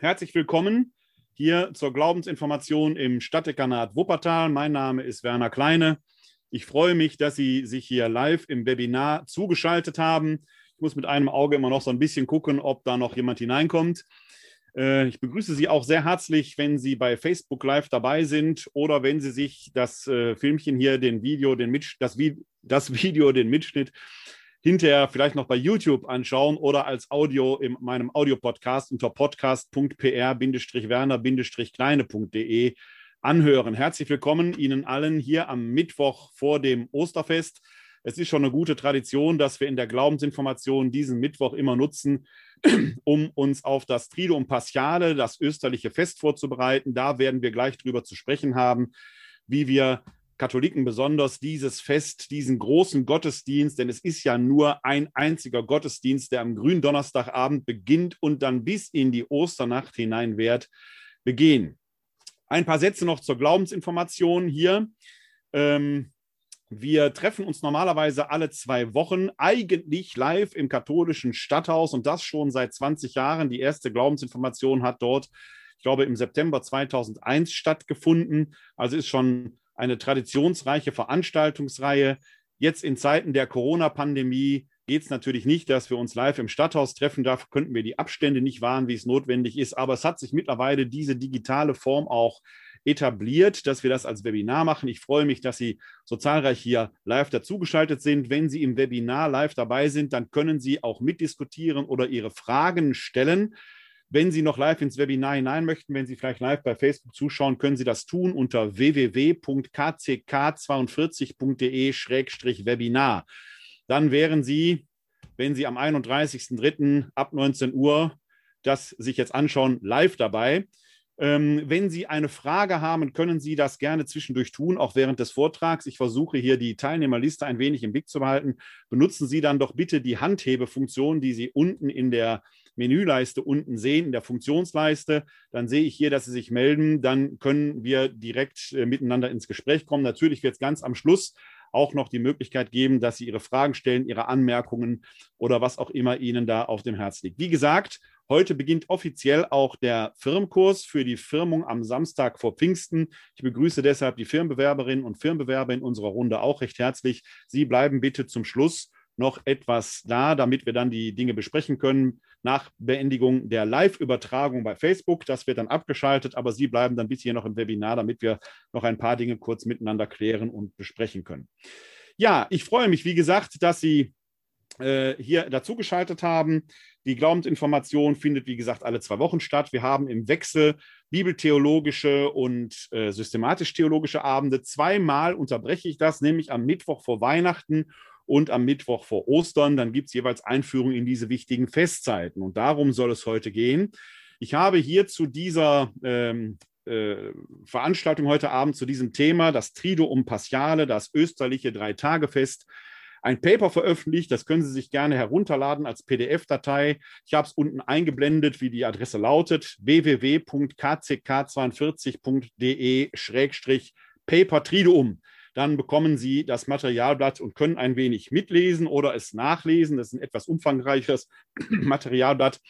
herzlich willkommen hier zur Glaubensinformation im Stadtdekanat Wuppertal. Mein Name ist Werner Kleine. Ich freue mich, dass Sie sich hier live im Webinar zugeschaltet haben. Ich muss mit einem Auge immer noch so ein bisschen gucken, ob da noch jemand hineinkommt. Äh, ich begrüße Sie auch sehr herzlich, wenn Sie bei Facebook Live dabei sind oder wenn Sie sich das äh, Filmchen hier, den Video, den Mitsch das, das Video, den Mitschnitt hinterher vielleicht noch bei YouTube anschauen oder als Audio in meinem Audiopodcast unter podcast.pr-werner-kleine.de anhören. Herzlich willkommen Ihnen allen hier am Mittwoch vor dem Osterfest. Es ist schon eine gute Tradition, dass wir in der Glaubensinformation diesen Mittwoch immer nutzen, um uns auf das Triduum Paschale, das österliche Fest vorzubereiten. Da werden wir gleich drüber zu sprechen haben, wie wir Katholiken besonders dieses Fest, diesen großen Gottesdienst, denn es ist ja nur ein einziger Gottesdienst, der am Gründonnerstagabend beginnt und dann bis in die Osternacht hinein wird, begehen. Ein paar Sätze noch zur Glaubensinformation hier. Ähm, wir treffen uns normalerweise alle zwei Wochen, eigentlich live im katholischen Stadthaus und das schon seit 20 Jahren. Die erste Glaubensinformation hat dort, ich glaube, im September 2001 stattgefunden. Also ist schon eine traditionsreiche Veranstaltungsreihe. Jetzt in Zeiten der Corona-Pandemie geht es natürlich nicht, dass wir uns live im Stadthaus treffen. Dafür könnten wir die Abstände nicht wahren, wie es notwendig ist. Aber es hat sich mittlerweile diese digitale Form auch etabliert, dass wir das als Webinar machen. Ich freue mich, dass Sie so zahlreich hier live dazugeschaltet sind. Wenn Sie im Webinar live dabei sind, dann können Sie auch mitdiskutieren oder Ihre Fragen stellen. Wenn Sie noch live ins Webinar hinein möchten, wenn Sie vielleicht live bei Facebook zuschauen, können Sie das tun unter www.kck42.de-webinar. Dann wären Sie, wenn Sie am 31.03. ab 19 Uhr das sich jetzt anschauen, live dabei. Ähm, wenn Sie eine Frage haben, können Sie das gerne zwischendurch tun, auch während des Vortrags. Ich versuche hier die Teilnehmerliste ein wenig im Blick zu behalten. Benutzen Sie dann doch bitte die Handhebefunktion, die Sie unten in der Menüleiste unten sehen, in der Funktionsleiste. Dann sehe ich hier, dass Sie sich melden. Dann können wir direkt äh, miteinander ins Gespräch kommen. Natürlich wird es ganz am Schluss auch noch die Möglichkeit geben, dass Sie Ihre Fragen stellen, Ihre Anmerkungen oder was auch immer Ihnen da auf dem Herz liegt. Wie gesagt, heute beginnt offiziell auch der Firmenkurs für die Firmung am Samstag vor Pfingsten. Ich begrüße deshalb die Firmenbewerberinnen und Firmenbewerber in unserer Runde auch recht herzlich. Sie bleiben bitte zum Schluss noch etwas da, damit wir dann die Dinge besprechen können nach Beendigung der Live-Übertragung bei Facebook. Das wird dann abgeschaltet, aber Sie bleiben dann bis hier noch im Webinar, damit wir noch ein paar Dinge kurz miteinander klären und besprechen können. Ja, ich freue mich, wie gesagt, dass Sie äh, hier dazugeschaltet haben. Die Glaubensinformation findet, wie gesagt, alle zwei Wochen statt. Wir haben im Wechsel bibeltheologische und äh, systematisch-theologische Abende. Zweimal unterbreche ich das, nämlich am Mittwoch vor Weihnachten und am Mittwoch vor Ostern. Dann gibt es jeweils Einführung in diese wichtigen Festzeiten. Und darum soll es heute gehen. Ich habe hier zu dieser ähm, äh, Veranstaltung heute Abend zu diesem Thema, das Triduum Paschale, das österliche Dreitagefest, ein Paper veröffentlicht. Das können Sie sich gerne herunterladen als PDF-Datei. Ich habe es unten eingeblendet, wie die Adresse lautet: www.kck42.de-paper Triduum dann bekommen Sie das Materialblatt und können ein wenig mitlesen oder es nachlesen. Das ist ein etwas umfangreiches Materialblatt,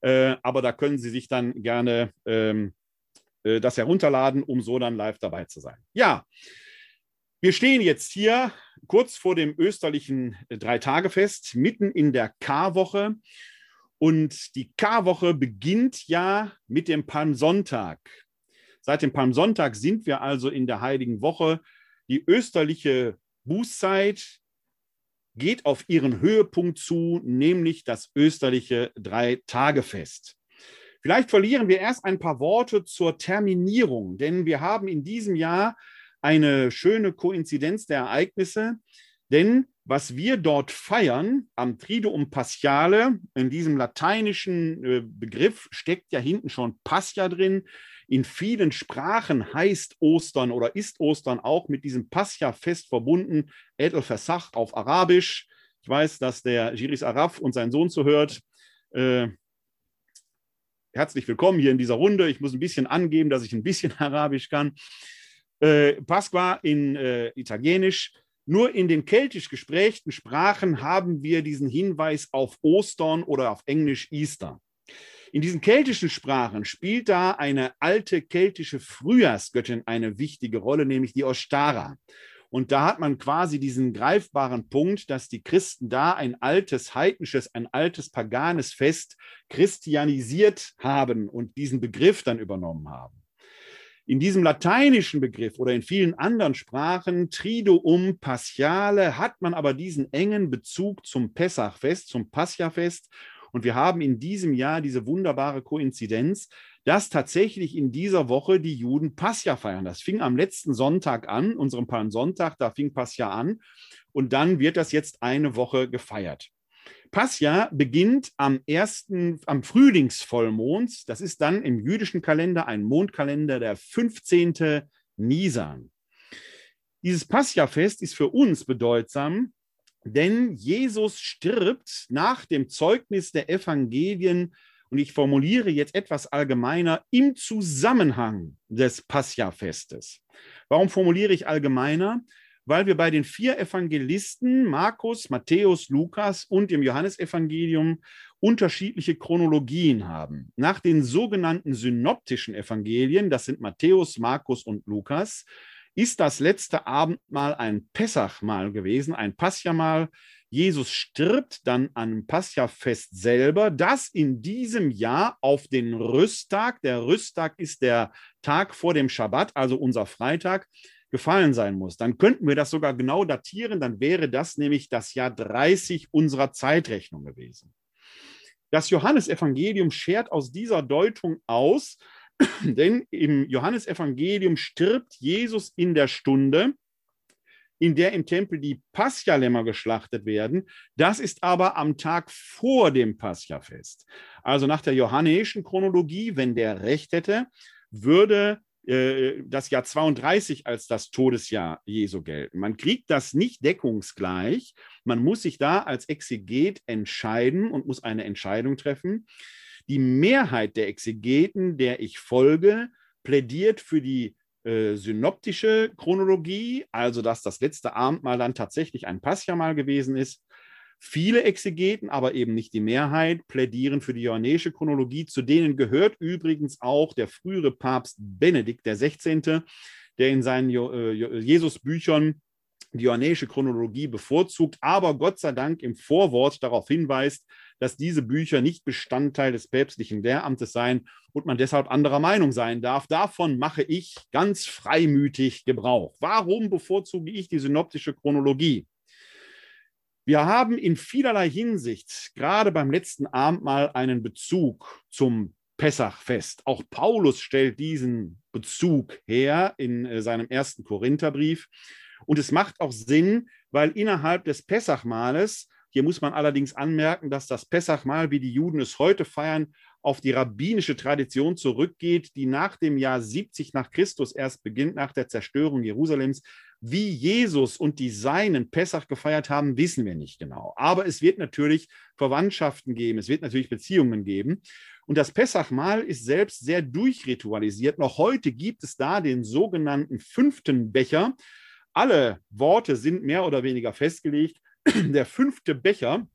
äh, aber da können Sie sich dann gerne ähm, äh, das herunterladen, um so dann live dabei zu sein. Ja, wir stehen jetzt hier kurz vor dem österlichen Dreitagefest, mitten in der Karwoche. Und die Karwoche beginnt ja mit dem Palmsonntag. Seit dem Palmsonntag sind wir also in der Heiligen Woche. Die österliche Bußzeit geht auf ihren Höhepunkt zu, nämlich das österliche Dreitagefest. Vielleicht verlieren wir erst ein paar Worte zur Terminierung, denn wir haben in diesem Jahr eine schöne Koinzidenz der Ereignisse, denn was wir dort feiern am Triduum Paschale, in diesem lateinischen äh, Begriff steckt ja hinten schon Pascha drin, in vielen Sprachen heißt Ostern oder ist Ostern auch mit diesem Pascha-Fest verbunden. Edel Versach auf Arabisch. Ich weiß, dass der Giris Araf und sein Sohn zuhört. Äh, herzlich willkommen hier in dieser Runde. Ich muss ein bisschen angeben, dass ich ein bisschen Arabisch kann. Äh, Pasqua in äh, Italienisch. Nur in den keltisch gesprächten Sprachen haben wir diesen Hinweis auf Ostern oder auf Englisch Easter. In diesen keltischen Sprachen spielt da eine alte keltische Frühjahrsgöttin eine wichtige Rolle, nämlich die Ostara. Und da hat man quasi diesen greifbaren Punkt, dass die Christen da ein altes heidnisches, ein altes paganes Fest christianisiert haben und diesen Begriff dann übernommen haben. In diesem lateinischen Begriff oder in vielen anderen Sprachen, Triduum Paschale, hat man aber diesen engen Bezug zum Pessachfest, zum Pascha-Fest. Und wir haben in diesem Jahr diese wunderbare Koinzidenz, dass tatsächlich in dieser Woche die Juden Pascha feiern. Das fing am letzten Sonntag an, unserem Palmsonntag, da fing Pascha an. Und dann wird das jetzt eine Woche gefeiert. Pascha beginnt am ersten, am Frühlingsvollmond. Das ist dann im jüdischen Kalender ein Mondkalender, der 15. Nisan. Dieses Pascha-Fest ist für uns bedeutsam, denn Jesus stirbt nach dem Zeugnis der Evangelien und ich formuliere jetzt etwas allgemeiner, im Zusammenhang des Pascha-Festes. Warum formuliere ich allgemeiner? Weil wir bei den vier Evangelisten, Markus, Matthäus, Lukas und im Johannesevangelium, unterschiedliche Chronologien haben. Nach den sogenannten synoptischen Evangelien, das sind Matthäus, Markus und Lukas, ist das letzte Abendmahl ein Pessachmahl gewesen, ein Paschamal, Jesus stirbt dann am Pascha-Fest selber, das in diesem Jahr auf den Rüsttag, der Rüsttag ist der Tag vor dem Schabbat, also unser Freitag, gefallen sein muss. Dann könnten wir das sogar genau datieren, dann wäre das nämlich das Jahr 30 unserer Zeitrechnung gewesen. Das Johannesevangelium schert aus dieser Deutung aus, denn im Johannesevangelium stirbt Jesus in der Stunde, in der im Tempel die Paschalämmer geschlachtet werden. Das ist aber am Tag vor dem Paschafest. Also nach der johannäischen Chronologie, wenn der Recht hätte, würde äh, das Jahr 32 als das Todesjahr Jesu gelten. Man kriegt das nicht deckungsgleich. Man muss sich da als Exeget entscheiden und muss eine Entscheidung treffen. Die Mehrheit der Exegeten, der ich folge, plädiert für die äh, synoptische Chronologie, also dass das letzte Abendmahl dann tatsächlich ein Paschamal gewesen ist. Viele Exegeten, aber eben nicht die Mehrheit, plädieren für die johannäische Chronologie. Zu denen gehört übrigens auch der frühere Papst Benedikt XVI., der in seinen äh, Jesus-Büchern die johannäische Chronologie bevorzugt, aber Gott sei Dank im Vorwort darauf hinweist, dass diese Bücher nicht Bestandteil des päpstlichen Lehramtes seien und man deshalb anderer Meinung sein darf. Davon mache ich ganz freimütig Gebrauch. Warum bevorzuge ich die synoptische Chronologie? Wir haben in vielerlei Hinsicht, gerade beim letzten Abendmahl, einen Bezug zum Pessachfest. Auch Paulus stellt diesen Bezug her in äh, seinem ersten Korintherbrief. Und es macht auch Sinn, weil innerhalb des Pessachmahles hier muss man allerdings anmerken, dass das Pessachmahl, wie die Juden es heute feiern, auf die rabbinische Tradition zurückgeht, die nach dem Jahr 70 nach Christus erst beginnt, nach der Zerstörung Jerusalems. Wie Jesus und die Seinen Pessach gefeiert haben, wissen wir nicht genau. Aber es wird natürlich Verwandtschaften geben, es wird natürlich Beziehungen geben. Und das Pessachmahl ist selbst sehr durchritualisiert. Noch heute gibt es da den sogenannten fünften Becher. Alle Worte sind mehr oder weniger festgelegt der fünfte Becher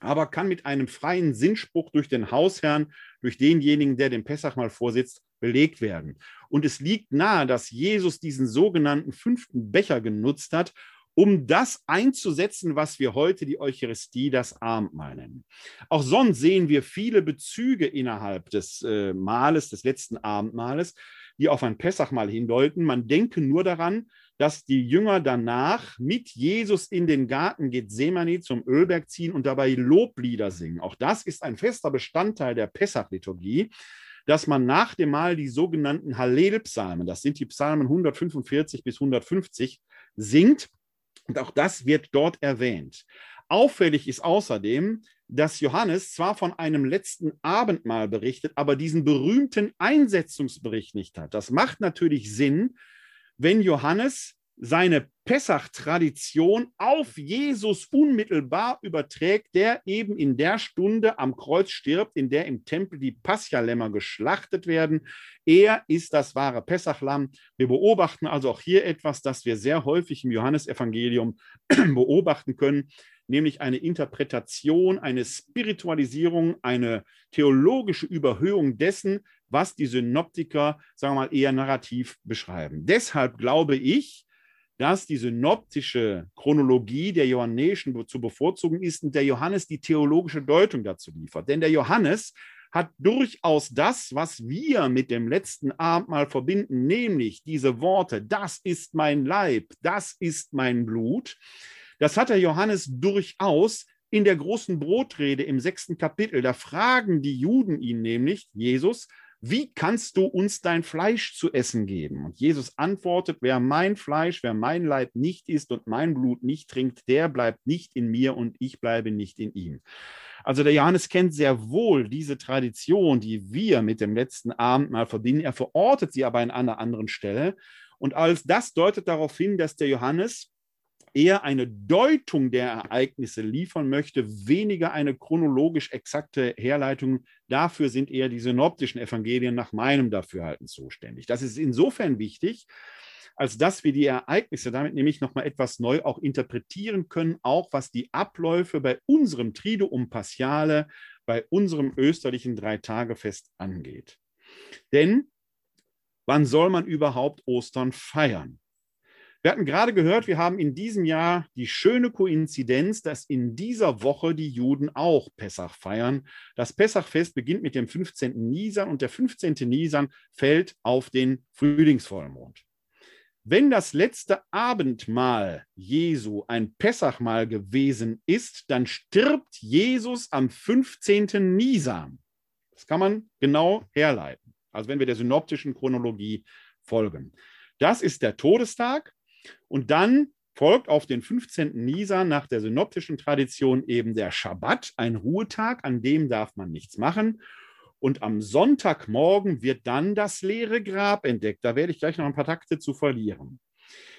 aber kann mit einem freien Sinnspruch durch den Hausherrn, durch denjenigen, der dem Pessach mal vorsitzt, belegt werden. Und es liegt nahe, dass Jesus diesen sogenannten fünften Becher genutzt hat, um das einzusetzen, was wir heute die Eucharistie, das Abendmahl nennen. Auch sonst sehen wir viele Bezüge innerhalb des äh, Mahles, des letzten Abendmahles, die auf ein Pessachmahl hindeuten. Man denke nur daran, dass die Jünger danach mit Jesus in den Garten Gethsemane zum Ölberg ziehen und dabei Loblieder singen. Auch das ist ein fester Bestandteil der Pessach-Liturgie, dass man nach dem Mahl die sogenannten Hallel-Psalmen, das sind die Psalmen 145 bis 150, singt. Und auch das wird dort erwähnt. Auffällig ist außerdem, dass Johannes zwar von einem letzten Abendmahl berichtet, aber diesen berühmten Einsetzungsbericht nicht hat. Das macht natürlich Sinn, wenn Johannes seine Pessach-Tradition auf Jesus unmittelbar überträgt, der eben in der Stunde am Kreuz stirbt, in der im Tempel die Paschalämmer geschlachtet werden. Er ist das wahre Pessachlamm. Wir beobachten also auch hier etwas, das wir sehr häufig im Johannesevangelium beobachten können, nämlich eine Interpretation, eine Spiritualisierung, eine theologische Überhöhung dessen, was die Synoptiker, sagen wir mal, eher narrativ beschreiben. Deshalb glaube ich, dass die synoptische Chronologie der Johannäischen zu bevorzugen ist und der Johannes die theologische Deutung dazu liefert. Denn der Johannes hat durchaus das, was wir mit dem letzten Abendmahl verbinden, nämlich diese Worte, das ist mein Leib, das ist mein Blut. Das hat der Johannes durchaus in der großen Brotrede im sechsten Kapitel. Da fragen die Juden ihn nämlich, Jesus, wie kannst du uns dein Fleisch zu essen geben? Und Jesus antwortet, wer mein Fleisch, wer mein Leib nicht isst und mein Blut nicht trinkt, der bleibt nicht in mir und ich bleibe nicht in ihm. Also der Johannes kennt sehr wohl diese Tradition, die wir mit dem letzten Abendmahl verbinden. Er verortet sie aber an einer anderen Stelle. Und alles das deutet darauf hin, dass der Johannes eher eine Deutung der Ereignisse liefern möchte, weniger eine chronologisch exakte Herleitung. Dafür sind eher die synoptischen Evangelien nach meinem Dafürhalten zuständig. Das ist insofern wichtig, als dass wir die Ereignisse damit nämlich nochmal etwas neu auch interpretieren können, auch was die Abläufe bei unserem Triduum Paschale, bei unserem österlichen Dreitagefest angeht. Denn wann soll man überhaupt Ostern feiern? Wir hatten gerade gehört, wir haben in diesem Jahr die schöne Koinzidenz, dass in dieser Woche die Juden auch Pessach feiern. Das Pessachfest beginnt mit dem 15. Nisan und der 15. Nisan fällt auf den Frühlingsvollmond. Wenn das letzte Abendmahl Jesu ein Pessachmahl gewesen ist, dann stirbt Jesus am 15. Nisan. Das kann man genau herleiten. Also wenn wir der synoptischen Chronologie folgen. Das ist der Todestag und dann folgt auf den 15. Nisan nach der synoptischen Tradition eben der Schabbat, ein Ruhetag, an dem darf man nichts machen. Und am Sonntagmorgen wird dann das leere Grab entdeckt. Da werde ich gleich noch ein paar Takte zu verlieren.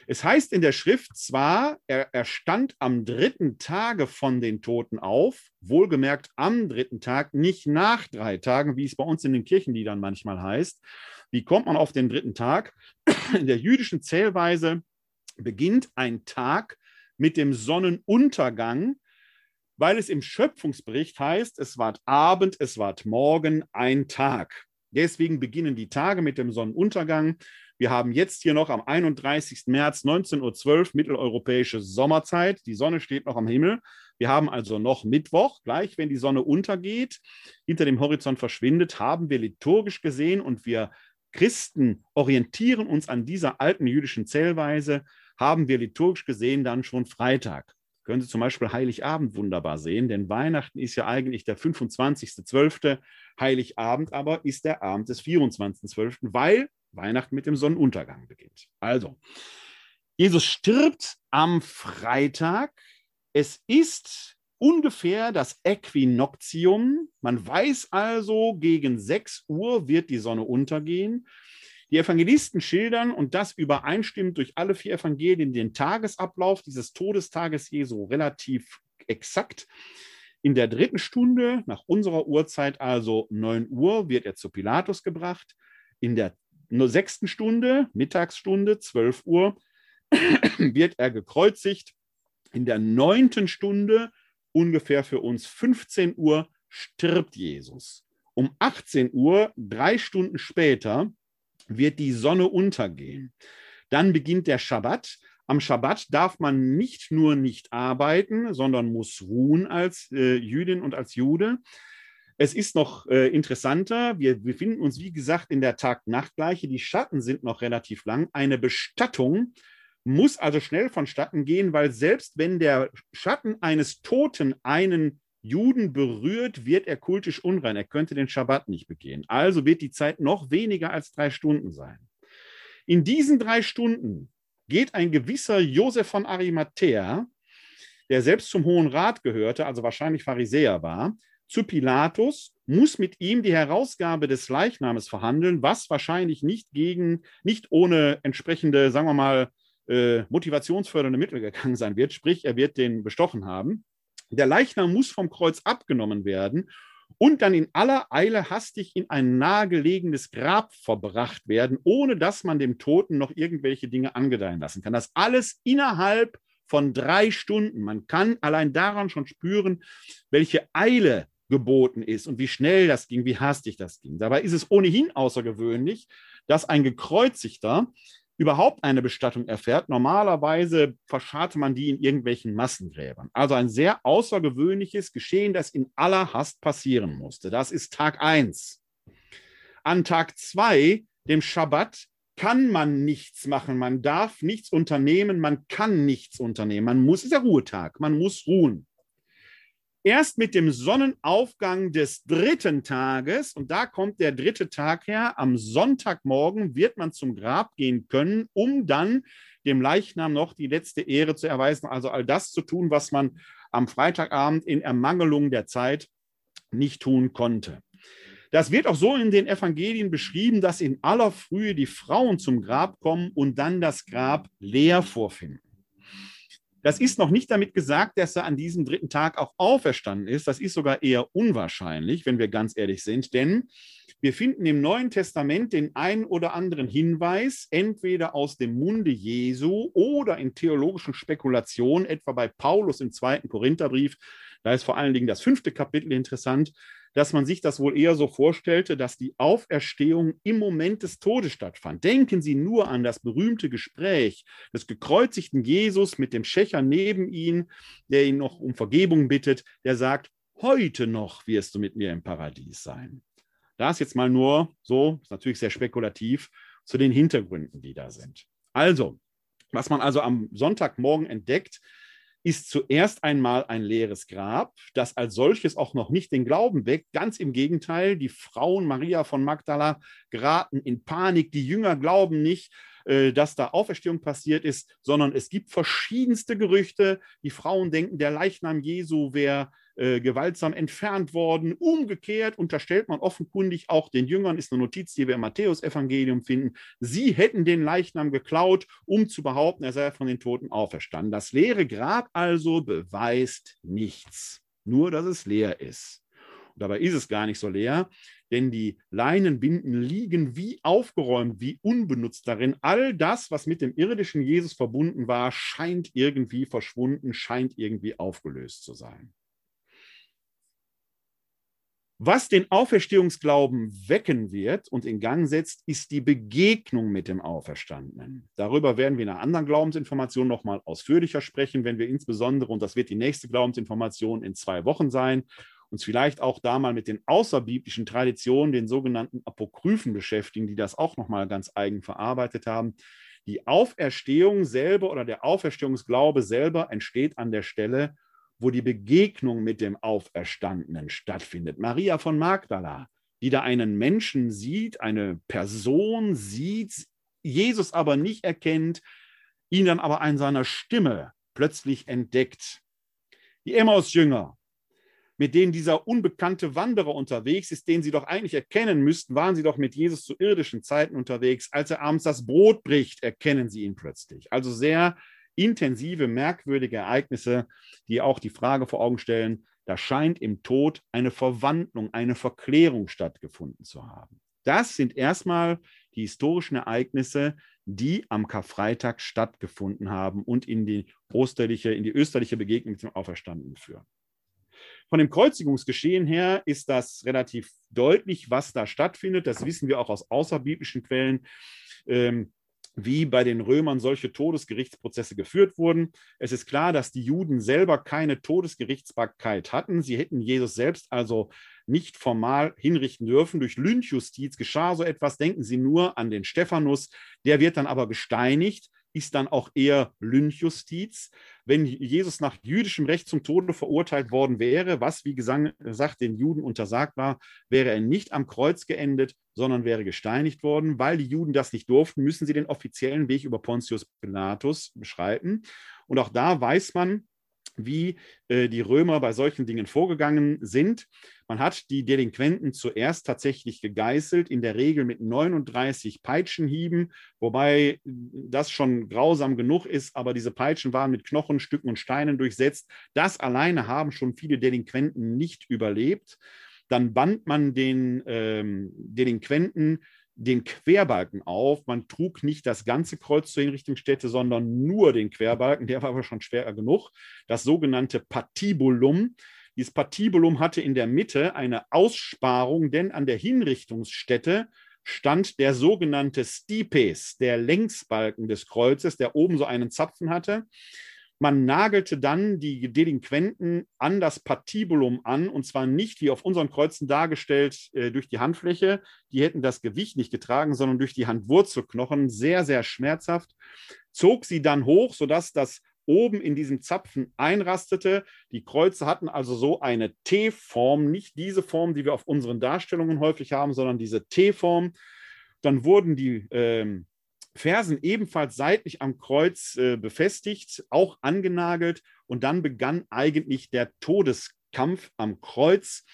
Es heißt in der Schrift zwar, er, er stand am dritten Tage von den Toten auf, wohlgemerkt am dritten Tag, nicht nach drei Tagen, wie es bei uns in den Kirchenliedern manchmal heißt. Wie kommt man auf den dritten Tag? In der jüdischen Zählweise beginnt ein Tag mit dem Sonnenuntergang, weil es im Schöpfungsbericht heißt, es ward Abend, es ward Morgen, ein Tag. Deswegen beginnen die Tage mit dem Sonnenuntergang. Wir haben jetzt hier noch am 31. März 19.12 Uhr mitteleuropäische Sommerzeit. Die Sonne steht noch am Himmel. Wir haben also noch Mittwoch. Gleich, wenn die Sonne untergeht, hinter dem Horizont verschwindet, haben wir liturgisch gesehen und wir Christen orientieren uns an dieser alten jüdischen Zählweise haben wir liturgisch gesehen dann schon Freitag. Können Sie zum Beispiel Heiligabend wunderbar sehen, denn Weihnachten ist ja eigentlich der 25.12. Heiligabend aber ist der Abend des 24.12., weil Weihnachten mit dem Sonnenuntergang beginnt. Also, Jesus stirbt am Freitag. Es ist ungefähr das Äquinoktium. Man weiß also, gegen 6 Uhr wird die Sonne untergehen. Die Evangelisten schildern, und das übereinstimmt durch alle vier Evangelien, den Tagesablauf dieses Todestages Jesu relativ exakt. In der dritten Stunde, nach unserer Uhrzeit, also 9 Uhr, wird er zu Pilatus gebracht. In der sechsten Stunde, Mittagsstunde, 12 Uhr, wird er gekreuzigt. In der neunten Stunde, ungefähr für uns 15 Uhr, stirbt Jesus. Um 18 Uhr, drei Stunden später, wird die Sonne untergehen. Dann beginnt der Schabbat. Am Schabbat darf man nicht nur nicht arbeiten, sondern muss ruhen als äh, Jüdin und als Jude. Es ist noch äh, interessanter, wir befinden uns, wie gesagt, in der Tag-Nacht-Gleiche. Die Schatten sind noch relativ lang. Eine Bestattung muss also schnell vonstatten gehen, weil selbst wenn der Schatten eines Toten einen Juden berührt, wird er kultisch unrein. Er könnte den Schabbat nicht begehen. Also wird die Zeit noch weniger als drei Stunden sein. In diesen drei Stunden geht ein gewisser Josef von Arimathea, der selbst zum Hohen Rat gehörte, also wahrscheinlich Pharisäer war, zu Pilatus, muss mit ihm die Herausgabe des Leichnams verhandeln, was wahrscheinlich nicht gegen, nicht ohne entsprechende, sagen wir mal, äh, motivationsfördernde Mittel gegangen sein wird. Sprich, er wird den bestochen haben. Der Leichnam muss vom Kreuz abgenommen werden und dann in aller Eile hastig in ein nahegelegenes Grab verbracht werden, ohne dass man dem Toten noch irgendwelche Dinge angedeihen lassen kann. Das alles innerhalb von drei Stunden. Man kann allein daran schon spüren, welche Eile geboten ist und wie schnell das ging, wie hastig das ging. Dabei ist es ohnehin außergewöhnlich, dass ein Gekreuzigter überhaupt eine Bestattung erfährt. Normalerweise verscharrte man die in irgendwelchen Massengräbern. Also ein sehr außergewöhnliches Geschehen, das in aller Hast passieren musste. Das ist Tag 1. An Tag 2, dem Schabbat, kann man nichts machen, man darf nichts unternehmen, man kann nichts unternehmen. Man muss, ist ja Ruhetag, man muss ruhen. Erst mit dem Sonnenaufgang des dritten Tages, und da kommt der dritte Tag her, am Sonntagmorgen wird man zum Grab gehen können, um dann dem Leichnam noch die letzte Ehre zu erweisen, also all das zu tun, was man am Freitagabend in Ermangelung der Zeit nicht tun konnte. Das wird auch so in den Evangelien beschrieben, dass in aller Frühe die Frauen zum Grab kommen und dann das Grab leer vorfinden. Das ist noch nicht damit gesagt, dass er an diesem dritten Tag auch auferstanden ist. Das ist sogar eher unwahrscheinlich, wenn wir ganz ehrlich sind, denn wir finden im Neuen Testament den einen oder anderen Hinweis, entweder aus dem Munde Jesu oder in theologischen Spekulationen, etwa bei Paulus im zweiten Korintherbrief. Da ist vor allen Dingen das fünfte Kapitel interessant, dass man sich das wohl eher so vorstellte, dass die Auferstehung im Moment des Todes stattfand. Denken Sie nur an das berühmte Gespräch des gekreuzigten Jesus mit dem Schächer neben ihm, der ihn noch um Vergebung bittet, der sagt, heute noch wirst du mit mir im Paradies sein. Das jetzt mal nur so, ist natürlich sehr spekulativ, zu den Hintergründen, die da sind. Also, was man also am Sonntagmorgen entdeckt, ist zuerst einmal ein leeres Grab, das als solches auch noch nicht den Glauben weckt. Ganz im Gegenteil, die Frauen Maria von Magdala geraten in Panik, die Jünger glauben nicht, äh, dass da Auferstehung passiert ist, sondern es gibt verschiedenste Gerüchte. Die Frauen denken, der Leichnam Jesu wäre äh, gewaltsam entfernt worden. Umgekehrt unterstellt man offenkundig auch den Jüngern, ist eine Notiz, die wir im Matthäus-Evangelium finden, sie hätten den Leichnam geklaut, um zu behaupten, er sei von den Toten auferstanden. Das leere Grab also beweist nichts, nur dass es leer ist. Und dabei ist es gar nicht so leer, denn die Leinenbinden liegen wie aufgeräumt, wie unbenutzt darin. All das, was mit dem irdischen Jesus verbunden war, scheint irgendwie verschwunden, scheint irgendwie aufgelöst zu sein. Was den Auferstehungsglauben wecken wird und in Gang setzt, ist die Begegnung mit dem Auferstandenen. Darüber werden wir in einer anderen Glaubensinformation nochmal ausführlicher sprechen, wenn wir insbesondere, und das wird die nächste Glaubensinformation in zwei Wochen sein, uns vielleicht auch da mal mit den außerbiblischen Traditionen, den sogenannten Apokryphen beschäftigen, die das auch nochmal ganz eigen verarbeitet haben. Die Auferstehung selber oder der Auferstehungsglaube selber entsteht an der Stelle, wo die Begegnung mit dem Auferstandenen stattfindet. Maria von Magdala, die da einen Menschen sieht, eine Person sieht, Jesus aber nicht erkennt, ihn dann aber an seiner Stimme plötzlich entdeckt. Die Emmaus-Jünger, mit denen dieser unbekannte Wanderer unterwegs ist, den sie doch eigentlich erkennen müssten, waren sie doch mit Jesus zu irdischen Zeiten unterwegs. Als er abends das Brot bricht, erkennen sie ihn plötzlich. Also sehr intensive, merkwürdige Ereignisse, die auch die Frage vor Augen stellen, da scheint im Tod eine Verwandlung, eine Verklärung stattgefunden zu haben. Das sind erstmal die historischen Ereignisse, die am Karfreitag stattgefunden haben und in die, osterliche, in die österliche Begegnung mit dem Auferstandenen führen. Von dem Kreuzigungsgeschehen her ist das relativ deutlich, was da stattfindet. Das wissen wir auch aus außerbiblischen Quellen. Ähm, wie bei den Römern solche Todesgerichtsprozesse geführt wurden. Es ist klar, dass die Juden selber keine Todesgerichtsbarkeit hatten. Sie hätten Jesus selbst also nicht formal hinrichten dürfen. Durch Lynchjustiz geschah so etwas. Denken Sie nur an den Stephanus. Der wird dann aber gesteinigt ist dann auch eher Lynchjustiz. Wenn Jesus nach jüdischem Recht zum Tode verurteilt worden wäre, was wie gesagt den Juden untersagt war, wäre er nicht am Kreuz geendet, sondern wäre gesteinigt worden. Weil die Juden das nicht durften, müssen sie den offiziellen Weg über Pontius Pilatus beschreiten. Und auch da weiß man, wie äh, die Römer bei solchen Dingen vorgegangen sind. Man hat die Delinquenten zuerst tatsächlich gegeißelt, in der Regel mit 39 Peitschenhieben, wobei das schon grausam genug ist, aber diese Peitschen waren mit Knochenstücken und Steinen durchsetzt. Das alleine haben schon viele Delinquenten nicht überlebt. Dann band man den ähm, Delinquenten den Querbalken auf. Man trug nicht das ganze Kreuz zur Hinrichtungsstätte, sondern nur den Querbalken. Der war aber schon schwerer genug. Das sogenannte Patibulum. Dieses Patibulum hatte in der Mitte eine Aussparung, denn an der Hinrichtungsstätte stand der sogenannte Stipes, der Längsbalken des Kreuzes, der oben so einen Zapfen hatte. Man nagelte dann die Delinquenten an das Patibulum an, und zwar nicht wie auf unseren Kreuzen dargestellt äh, durch die Handfläche. Die hätten das Gewicht nicht getragen, sondern durch die Handwurzelknochen. Sehr, sehr schmerzhaft. Zog sie dann hoch, sodass das oben in diesem Zapfen einrastete. Die Kreuze hatten also so eine T-Form, nicht diese Form, die wir auf unseren Darstellungen häufig haben, sondern diese T-Form. Dann wurden die ähm, Fersen ebenfalls seitlich am Kreuz äh, befestigt, auch angenagelt. Und dann begann eigentlich der Todeskampf am Kreuz,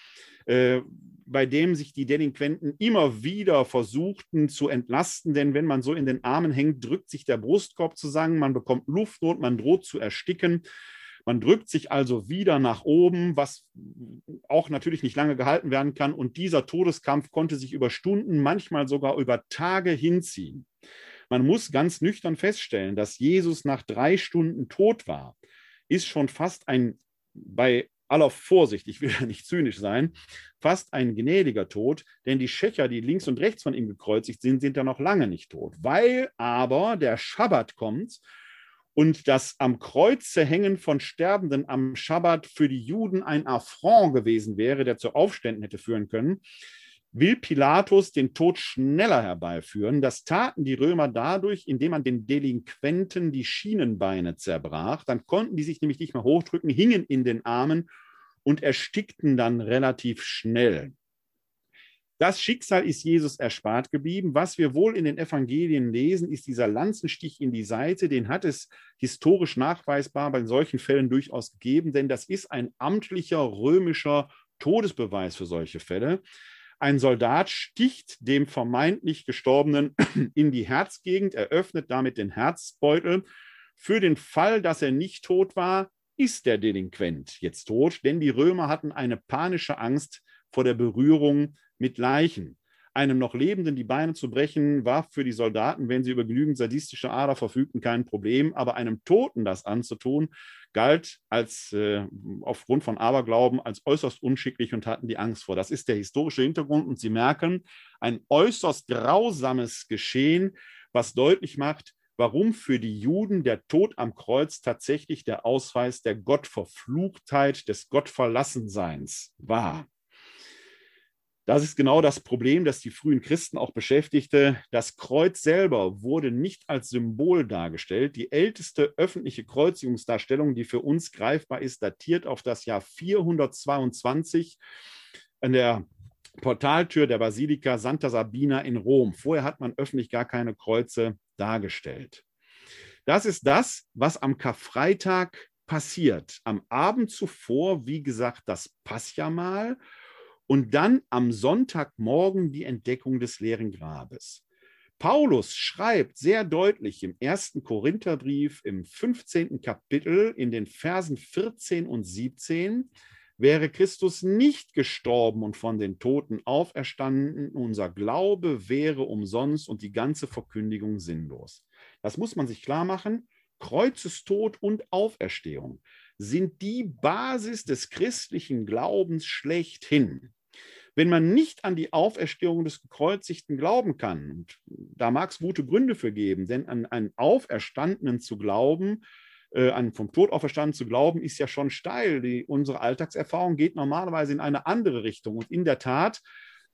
äh, bei dem sich die Delinquenten immer wieder versuchten zu entlasten. Denn wenn man so in den Armen hängt, drückt sich der Brustkorb zusammen, man bekommt Luftnot, man droht zu ersticken. Man drückt sich also wieder nach oben, was auch natürlich nicht lange gehalten werden kann. Und dieser Todeskampf konnte sich über Stunden, manchmal sogar über Tage hinziehen. Man muss ganz nüchtern feststellen, dass Jesus nach drei Stunden tot war, ist schon fast ein, bei aller Vorsicht, ich will ja nicht zynisch sein, fast ein gnädiger Tod, denn die Schächer, die links und rechts von ihm gekreuzigt sind, sind ja noch lange nicht tot. Weil aber der Schabbat kommt und das am Kreuze hängen von Sterbenden am Schabbat für die Juden ein Affront gewesen wäre, der zu Aufständen hätte führen können, will Pilatus den Tod schneller herbeiführen. Das taten die Römer dadurch, indem man den Delinquenten die Schienenbeine zerbrach. Dann konnten die sich nämlich nicht mehr hochdrücken, hingen in den Armen und erstickten dann relativ schnell. Das Schicksal ist Jesus erspart geblieben. Was wir wohl in den Evangelien lesen, ist dieser Lanzenstich in die Seite. Den hat es historisch nachweisbar bei solchen Fällen durchaus gegeben, denn das ist ein amtlicher römischer Todesbeweis für solche Fälle. Ein Soldat sticht dem vermeintlich Gestorbenen in die Herzgegend, eröffnet damit den Herzbeutel. Für den Fall, dass er nicht tot war, ist der Delinquent jetzt tot, denn die Römer hatten eine panische Angst vor der Berührung mit Leichen. Einem noch Lebenden die Beine zu brechen, war für die Soldaten, wenn sie über genügend sadistische Ader verfügten, kein Problem. Aber einem Toten das anzutun, galt als äh, aufgrund von Aberglauben als äußerst unschicklich und hatten die Angst vor. Das ist der historische Hintergrund und Sie merken, ein äußerst grausames Geschehen, was deutlich macht, warum für die Juden der Tod am Kreuz tatsächlich der Ausweis der Gottverfluchtheit, des Gottverlassenseins war. Das ist genau das Problem, das die frühen Christen auch beschäftigte. Das Kreuz selber wurde nicht als Symbol dargestellt. Die älteste öffentliche Kreuzigungsdarstellung, die für uns greifbar ist, datiert auf das Jahr 422 an der Portaltür der Basilika Santa Sabina in Rom. Vorher hat man öffentlich gar keine Kreuze dargestellt. Das ist das, was am Karfreitag passiert. Am Abend zuvor, wie gesagt, das Passjamal und dann am Sonntagmorgen die Entdeckung des leeren Grabes. Paulus schreibt sehr deutlich im ersten Korintherbrief im 15. Kapitel in den Versen 14 und 17, wäre Christus nicht gestorben und von den Toten auferstanden, unser Glaube wäre umsonst und die ganze Verkündigung sinnlos. Das muss man sich klar machen. Kreuzestod und Auferstehung sind die Basis des christlichen Glaubens schlechthin. Wenn man nicht an die Auferstehung des Gekreuzigten glauben kann, und da mag es gute Gründe für geben, denn an einen Auferstandenen zu glauben, äh, an vom Tod auferstanden zu glauben, ist ja schon steil. Die, unsere Alltagserfahrung geht normalerweise in eine andere Richtung. Und in der Tat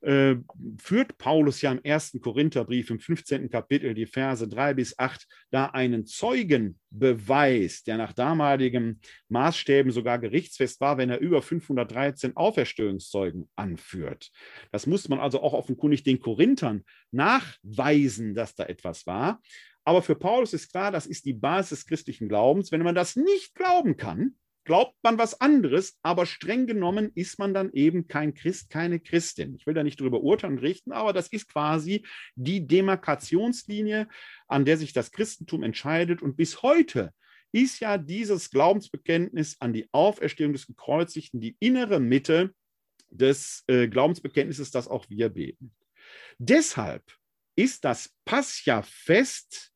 äh, führt Paulus ja im ersten Korintherbrief im 15. Kapitel die Verse 3 bis 8 da einen Zeugenbeweis, der nach damaligen Maßstäben sogar gerichtsfest war, wenn er über 513 Auferstehungszeugen anführt. Das muss man also auch offenkundig den Korinthern nachweisen, dass da etwas war. Aber für Paulus ist klar, das ist die Basis des christlichen Glaubens. Wenn man das nicht glauben kann, glaubt man was anderes, aber streng genommen ist man dann eben kein Christ, keine Christin. Ich will da nicht drüber urteilen und richten, aber das ist quasi die Demarkationslinie, an der sich das Christentum entscheidet. Und bis heute ist ja dieses Glaubensbekenntnis an die Auferstehung des Gekreuzigten die innere Mitte des äh, Glaubensbekenntnisses, das auch wir beten. Deshalb ist das Pascha-Fest,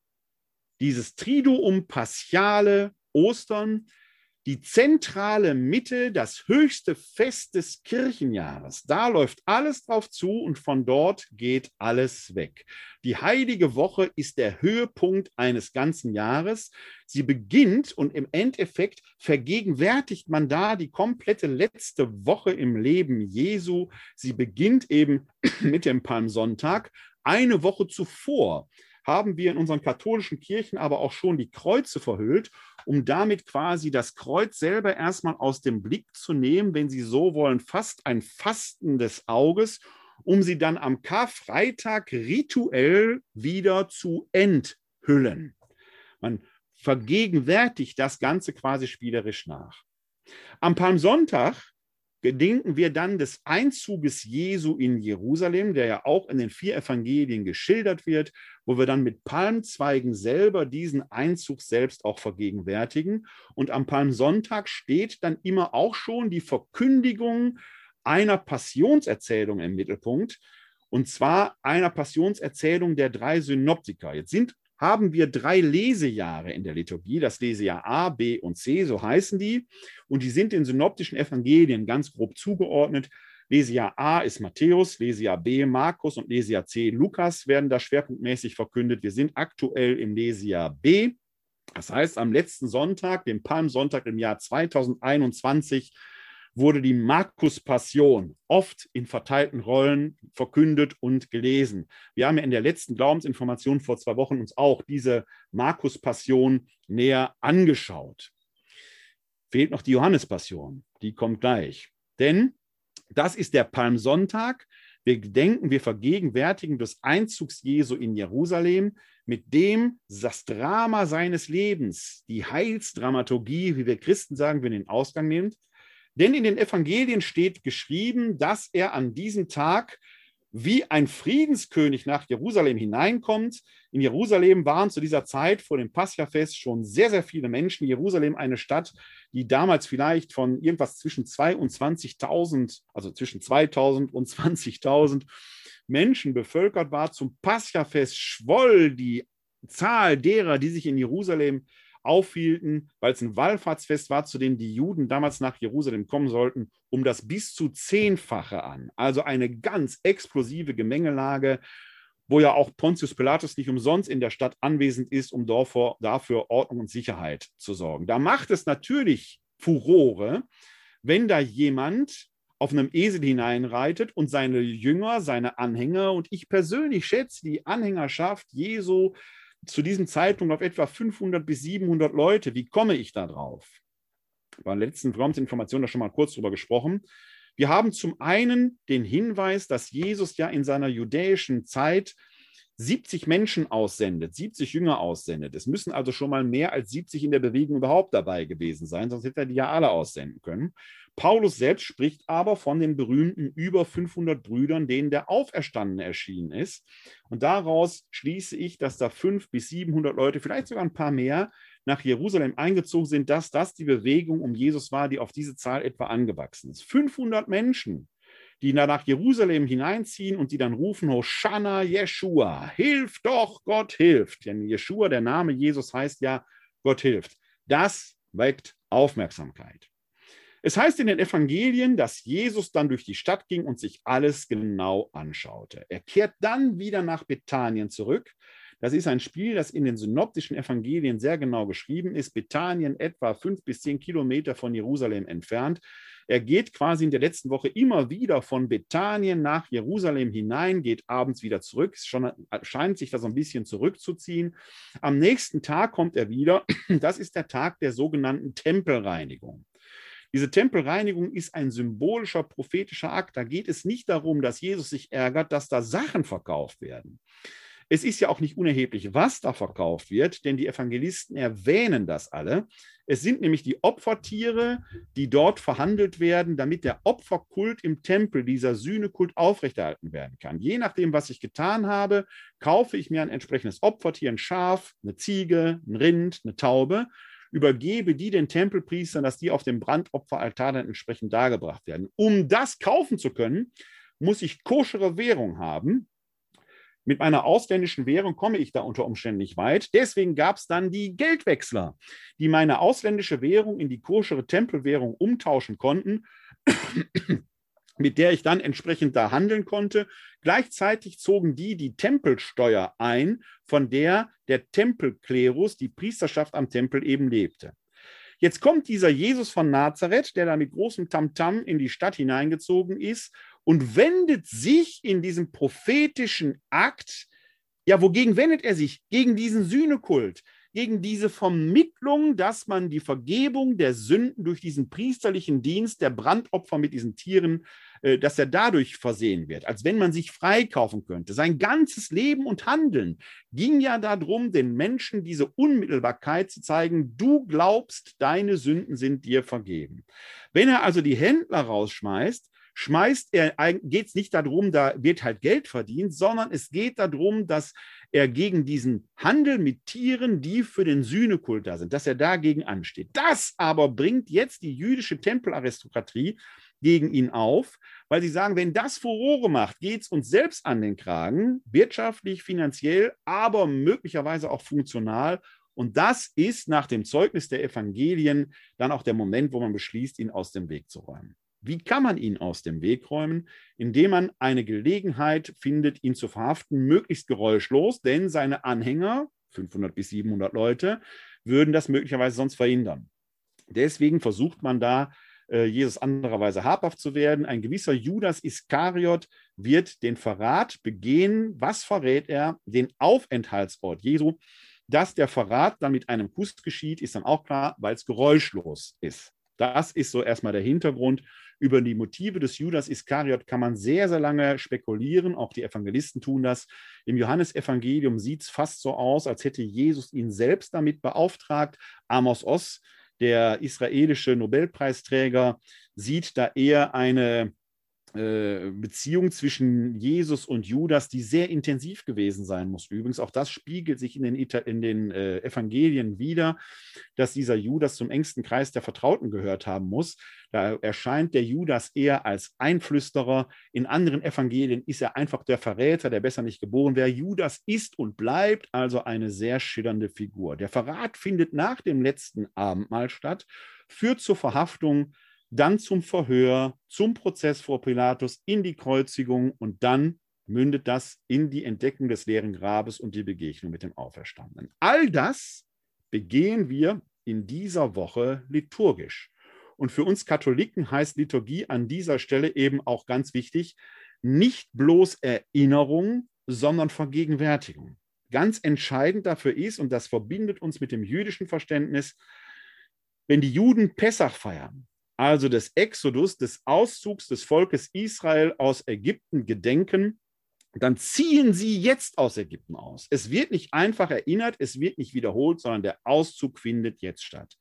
dieses Triduum Paschale Ostern, die zentrale Mitte, das höchste Fest des Kirchenjahres. Da läuft alles drauf zu und von dort geht alles weg. Die heilige Woche ist der Höhepunkt eines ganzen Jahres. Sie beginnt und im Endeffekt vergegenwärtigt man da die komplette letzte Woche im Leben Jesu. Sie beginnt eben mit dem Palmsonntag. Eine Woche zuvor haben wir in unseren katholischen Kirchen aber auch schon die Kreuze verhüllt, um damit quasi das Kreuz selber erstmal aus dem Blick zu nehmen, wenn Sie so wollen, fast ein Fasten des Auges, um sie dann am Karfreitag rituell wieder zu enthüllen. Man vergegenwärtigt das Ganze quasi spielerisch nach. Am Palmsonttag gedenken wir dann des Einzuges Jesu in Jerusalem, der ja auch in den vier Evangelien geschildert wird, wo wir dann mit Palmzweigen selber diesen Einzug selbst auch vergegenwärtigen. Und am Palmsonntag steht dann immer auch schon die Verkündigung einer Passionserzählung im Mittelpunkt, und zwar einer Passionserzählung der drei Synoptiker. Jetzt sind haben wir drei Lesejahre in der Liturgie, das Lesejahr A, B und C, so heißen die. Und die sind den synoptischen Evangelien ganz grob zugeordnet. Lesejahr A ist Matthäus, Lesejahr B Markus und Lesejahr C Lukas werden da schwerpunktmäßig verkündet. Wir sind aktuell im Lesejahr B. Das heißt, am letzten Sonntag, dem Palmsonntag im Jahr 2021, wurde die Markus-Passion oft in verteilten Rollen verkündet und gelesen. Wir haben ja in der letzten Glaubensinformation vor zwei Wochen uns auch diese Markus-Passion näher angeschaut. Fehlt noch die Johannes-Passion, die kommt gleich. Denn das ist der Palmsonntag. Wir gedenken, wir vergegenwärtigen des Einzugs Jesu in Jerusalem, mit dem das Drama seines Lebens, die Heilsdramaturgie, wie wir Christen sagen, wenn den Ausgang nimmt, denn in den Evangelien steht geschrieben, dass er an diesem Tag wie ein Friedenskönig nach Jerusalem hineinkommt. In Jerusalem waren zu dieser Zeit vor dem Paschafest schon sehr, sehr viele Menschen. Jerusalem eine Stadt, die damals vielleicht von irgendwas zwischen 22.000, also zwischen 2.000 und 20.000 Menschen bevölkert war. Zum Paschafest schwoll die Zahl derer, die sich in Jerusalem aufhielten, weil es ein Wallfahrtsfest war, zu dem die Juden damals nach Jerusalem kommen sollten, um das bis zu zehnfache an. Also eine ganz explosive Gemengelage, wo ja auch Pontius Pilatus nicht umsonst in der Stadt anwesend ist, um dafür, dafür Ordnung und Sicherheit zu sorgen. Da macht es natürlich Furore, wenn da jemand auf einem Esel hineinreitet und seine Jünger, seine Anhänger und ich persönlich schätze die Anhängerschaft Jesu zu diesem Zeitpunkt auf etwa 500 bis 700 Leute. Wie komme ich da drauf? Bei der letzten Information da schon mal kurz drüber gesprochen. Wir haben zum einen den Hinweis, dass Jesus ja in seiner judäischen Zeit 70 Menschen aussendet, 70 Jünger aussendet. Es müssen also schon mal mehr als 70 in der Bewegung überhaupt dabei gewesen sein, sonst hätte er die ja alle aussenden können. Paulus selbst spricht aber von den berühmten über 500 Brüdern, denen der Auferstandene erschienen ist. Und daraus schließe ich, dass da 500 bis 700 Leute, vielleicht sogar ein paar mehr, nach Jerusalem eingezogen sind, dass das die Bewegung um Jesus war, die auf diese Zahl etwa angewachsen ist. 500 Menschen die nach Jerusalem hineinziehen und die dann rufen, Hosanna Jeshua, hilf doch, Gott hilft. Denn Jeshua, der Name Jesus heißt ja, Gott hilft. Das weckt Aufmerksamkeit. Es heißt in den Evangelien, dass Jesus dann durch die Stadt ging und sich alles genau anschaute. Er kehrt dann wieder nach Bethanien zurück. Das ist ein Spiel, das in den synoptischen Evangelien sehr genau geschrieben ist. Bethanien etwa fünf bis zehn Kilometer von Jerusalem entfernt. Er geht quasi in der letzten Woche immer wieder von Bethanien nach Jerusalem hinein, geht abends wieder zurück. Schon, scheint sich das ein bisschen zurückzuziehen. Am nächsten Tag kommt er wieder. Das ist der Tag der sogenannten Tempelreinigung. Diese Tempelreinigung ist ein symbolischer, prophetischer Akt. Da geht es nicht darum, dass Jesus sich ärgert, dass da Sachen verkauft werden. Es ist ja auch nicht unerheblich, was da verkauft wird, denn die Evangelisten erwähnen das alle. Es sind nämlich die Opfertiere, die dort verhandelt werden, damit der Opferkult im Tempel, dieser Sühnekult, aufrechterhalten werden kann. Je nachdem, was ich getan habe, kaufe ich mir ein entsprechendes Opfertier, ein Schaf, eine Ziege, ein Rind, eine Taube, übergebe die den Tempelpriestern, dass die auf dem Brandopferaltar dann entsprechend dargebracht werden. Um das kaufen zu können, muss ich koschere Währung haben, Mit meiner ausländischen Währung komme ich da unter Umständen nicht weit. Deswegen gab es dann die Geldwechsler, die meine ausländische Währung in die koschere Tempelwährung umtauschen konnten mit der ich dann entsprechend da handeln konnte. Gleichzeitig zogen die die Tempelsteuer ein, von der der Tempelklerus, die Priesterschaft am Tempel eben lebte. Jetzt kommt dieser Jesus von Nazareth, der da mit großem Tamtam -Tam in die Stadt hineingezogen ist und wendet sich in diesem prophetischen Akt, ja, wogegen wendet er sich? Gegen diesen Sühnekult, gegen diese Vermittlung, dass man die Vergebung der Sünden durch diesen priesterlichen Dienst der Brandopfer mit diesen Tieren, äh, dass er dadurch versehen wird, als wenn man sich freikaufen könnte. Sein ganzes Leben und Handeln ging ja darum, den Menschen diese Unmittelbarkeit zu zeigen, du glaubst, deine Sünden sind dir vergeben. Wenn er also die Händler rausschmeißt, schmeißt er, geht es nicht darum, da wird halt Geld verdient, sondern es geht darum, dass er gegen diesen Handel mit Tieren, die für den Sühnekult da sind, dass er dagegen ansteht. Das aber bringt jetzt die jüdische Tempelaristokratie gegen ihn auf, weil sie sagen, wenn das Furore macht, geht es uns selbst an den Kragen, wirtschaftlich, finanziell, aber möglicherweise auch funktional. Und das ist nach dem Zeugnis der Evangelien dann auch der Moment, wo man beschließt, ihn aus dem Weg zu räumen. Wie kann man ihn aus dem Weg räumen? Indem man eine Gelegenheit findet, ihn zu verhaften, möglichst geräuschlos, denn seine Anhänger, 500 bis 700 Leute, würden das möglicherweise sonst verhindern. Deswegen versucht man da, äh, Jesus andererweise habhaft zu werden. Ein gewisser Judas Iskariot wird den Verrat begehen. Was verrät er? Den Aufenthaltsort Jesu. Dass der Verrat dann mit einem Kuss geschieht, ist dann auch klar, weil es geräuschlos ist. Das ist so erstmal der Hintergrund. Über die Motive des Judas Iskariot kann man sehr, sehr lange spekulieren. Auch die Evangelisten tun das. Im Johannesevangelium sieht es fast so aus, als hätte Jesus ihn selbst damit beauftragt. Amos Oss, der israelische Nobelpreisträger, sieht da eher eine äh, Beziehung zwischen Jesus und Judas, die sehr intensiv gewesen sein muss. Übrigens, auch das spiegelt sich in den, in den äh, Evangelien wieder, dass dieser Judas zum engsten Kreis der Vertrauten gehört haben muss. Da erscheint der Judas eher als Einflüsterer. In anderen Evangelien ist er einfach der Verräter, der besser nicht geboren wäre. Judas ist und bleibt also eine sehr schillernde Figur. Der Verrat findet nach dem letzten Abendmahl statt, führt zur Verhaftung dann zum Verhör, zum Prozess vor Pilatus, in die Kreuzigung und dann mündet das in die Entdeckung des leeren Grabes und die Begegnung mit dem Auferstandenen. All das begehen wir in dieser Woche liturgisch. Und für uns Katholiken heißt Liturgie an dieser Stelle eben auch ganz wichtig, nicht bloß Erinnerung, sondern Vergegenwärtigung. Ganz entscheidend dafür ist, und das verbindet uns mit dem jüdischen Verständnis, wenn die Juden Pessach feiern, also des Exodus, des Auszugs des Volkes Israel aus Ägypten gedenken, dann ziehen sie jetzt aus Ägypten aus. Es wird nicht einfach erinnert, es wird nicht wiederholt, sondern der Auszug findet jetzt statt.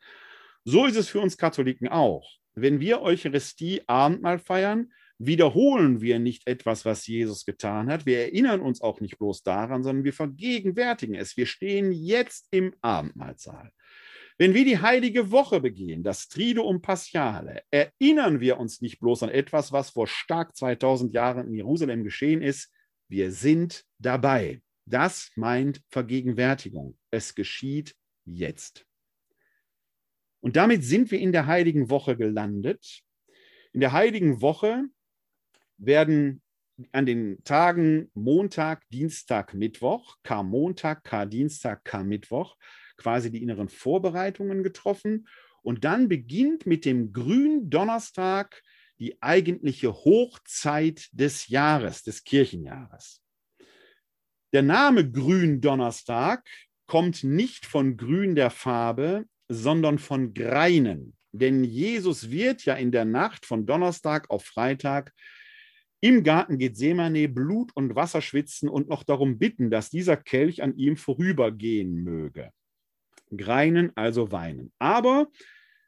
So ist es für uns Katholiken auch. Wenn wir Eucharistie Abendmahl feiern, wiederholen wir nicht etwas, was Jesus getan hat. Wir erinnern uns auch nicht bloß daran, sondern wir vergegenwärtigen es. Wir stehen jetzt im Abendmahlsaal. Wenn wir die heilige Woche begehen, das Triduum Paschale, erinnern wir uns nicht bloß an etwas, was vor stark 2000 Jahren in Jerusalem geschehen ist. Wir sind dabei. Das meint Vergegenwärtigung. Es geschieht jetzt. Und damit sind wir in der heiligen Woche gelandet. In der heiligen Woche werden an den Tagen Montag, Dienstag, Mittwoch, Kar-Montag, Kar-Dienstag, Kar-Mittwoch, quasi die inneren Vorbereitungen getroffen. Und dann beginnt mit dem Gründonnerstag die eigentliche Hochzeit des Jahres, des Kirchenjahres. Der Name Gründonnerstag kommt nicht von Grün der Farbe, sondern von Greinen. Denn Jesus wird ja in der Nacht von Donnerstag auf Freitag im Garten Gethsemane Blut und Wasser schwitzen und noch darum bitten, dass dieser Kelch an ihm vorübergehen möge. Greinen, also weinen. Aber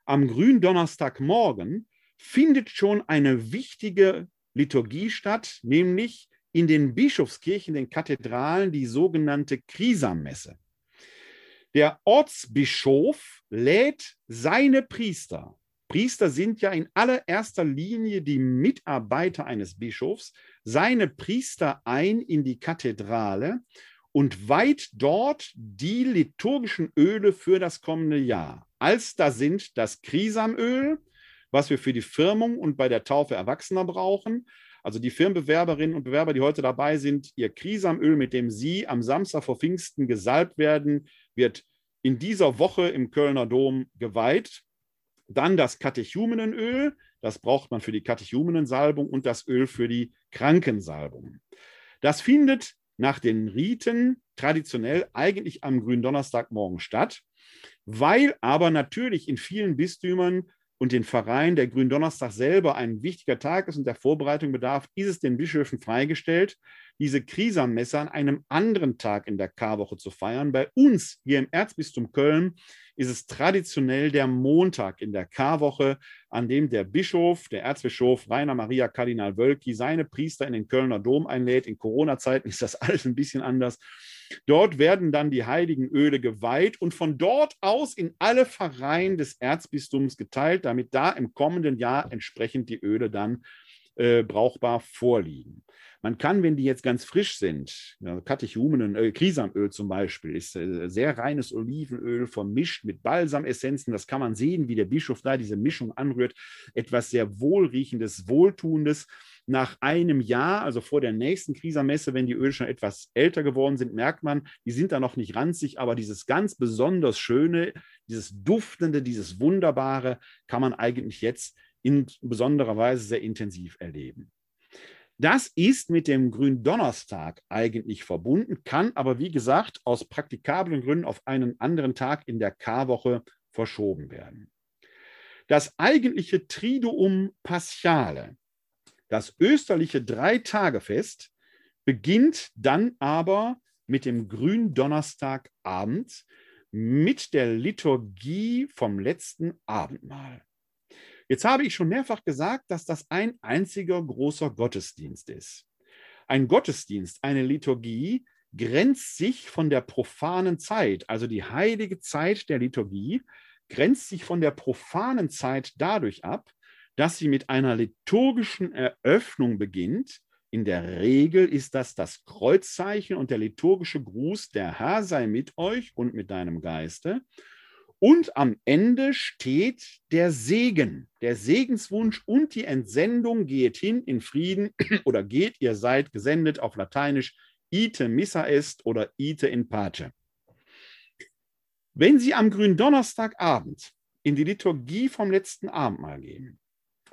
am Gründonnerstagmorgen findet schon eine wichtige Liturgie statt, nämlich in den Bischofskirchen, den Kathedralen, die sogenannte Krisammesse. Der Ortsbischof lädt seine Priester. Priester sind ja in allererster Linie die Mitarbeiter eines Bischofs, seine Priester ein in die Kathedrale und weiht dort die liturgischen Öle für das kommende Jahr. Als da sind das Krisamöl, was wir für die Firmung und bei der Taufe Erwachsener brauchen. Also die Firmenbewerberinnen und Bewerber, die heute dabei sind, ihr Krisamöl, mit dem sie am Samstag vor Pfingsten gesalbt werden, wird in dieser Woche im Kölner Dom geweiht. Dann das Katechumenenöl, das braucht man für die Katechumenensalbung und das Öl für die Krankensalbung. Das findet nach den Riten traditionell eigentlich am Gründonnerstagmorgen statt, weil aber natürlich in vielen Bistümern und den Vereinen der Gründonnerstag selber ein wichtiger Tag ist und der Vorbereitung bedarf, ist es den Bischöfen freigestellt, diese Krisammesse an einem anderen Tag in der Karwoche zu feiern. Bei uns hier im Erzbistum Köln ist es traditionell der Montag in der Karwoche, an dem der Bischof, der Erzbischof Rainer Maria Kardinal Wölki, seine Priester in den Kölner Dom einlädt. In Corona-Zeiten ist das alles ein bisschen anders. Dort werden dann die heiligen Öle geweiht und von dort aus in alle Pfarreien des Erzbistums geteilt, damit da im kommenden Jahr entsprechend die Öle dann äh, brauchbar vorliegen. Man kann, wenn die jetzt ganz frisch sind, ja, Katechumenen, äh, Krisamöl zum Beispiel, ist äh, sehr reines Olivenöl vermischt mit Balsamessenzen. Das kann man sehen, wie der Bischof da diese Mischung anrührt. Etwas sehr wohlriechendes, wohltuendes. Nach einem Jahr, also vor der nächsten Krisamesse, wenn die Öle schon etwas älter geworden sind, merkt man, die sind da noch nicht ranzig, aber dieses ganz besonders Schöne, dieses Duftende, dieses Wunderbare kann man eigentlich jetzt in besonderer Weise sehr intensiv erleben. Das ist mit dem Gründonnerstag eigentlich verbunden, kann aber, wie gesagt, aus praktikablen Gründen auf einen anderen Tag in der Karwoche verschoben werden. Das eigentliche Triduum Paschale, das österliche Dreitagefest, beginnt dann aber mit dem Gründonnerstagabend mit der Liturgie vom letzten Abendmahl. Jetzt habe ich schon mehrfach gesagt, dass das ein einziger großer Gottesdienst ist. Ein Gottesdienst, eine Liturgie, grenzt sich von der profanen Zeit, also die heilige Zeit der Liturgie, grenzt sich von der profanen Zeit dadurch ab, dass sie mit einer liturgischen Eröffnung beginnt. In der Regel ist das das Kreuzzeichen und der liturgische Gruß, der Herr sei mit euch und mit deinem Geiste. Und am Ende steht der Segen, der Segenswunsch und die Entsendung, geht hin in Frieden oder geht, ihr seid gesendet auf Lateinisch, ite missa est oder ite in pace. Wenn Sie am Gründonnerstagabend in die Liturgie vom letzten Abendmahl gehen,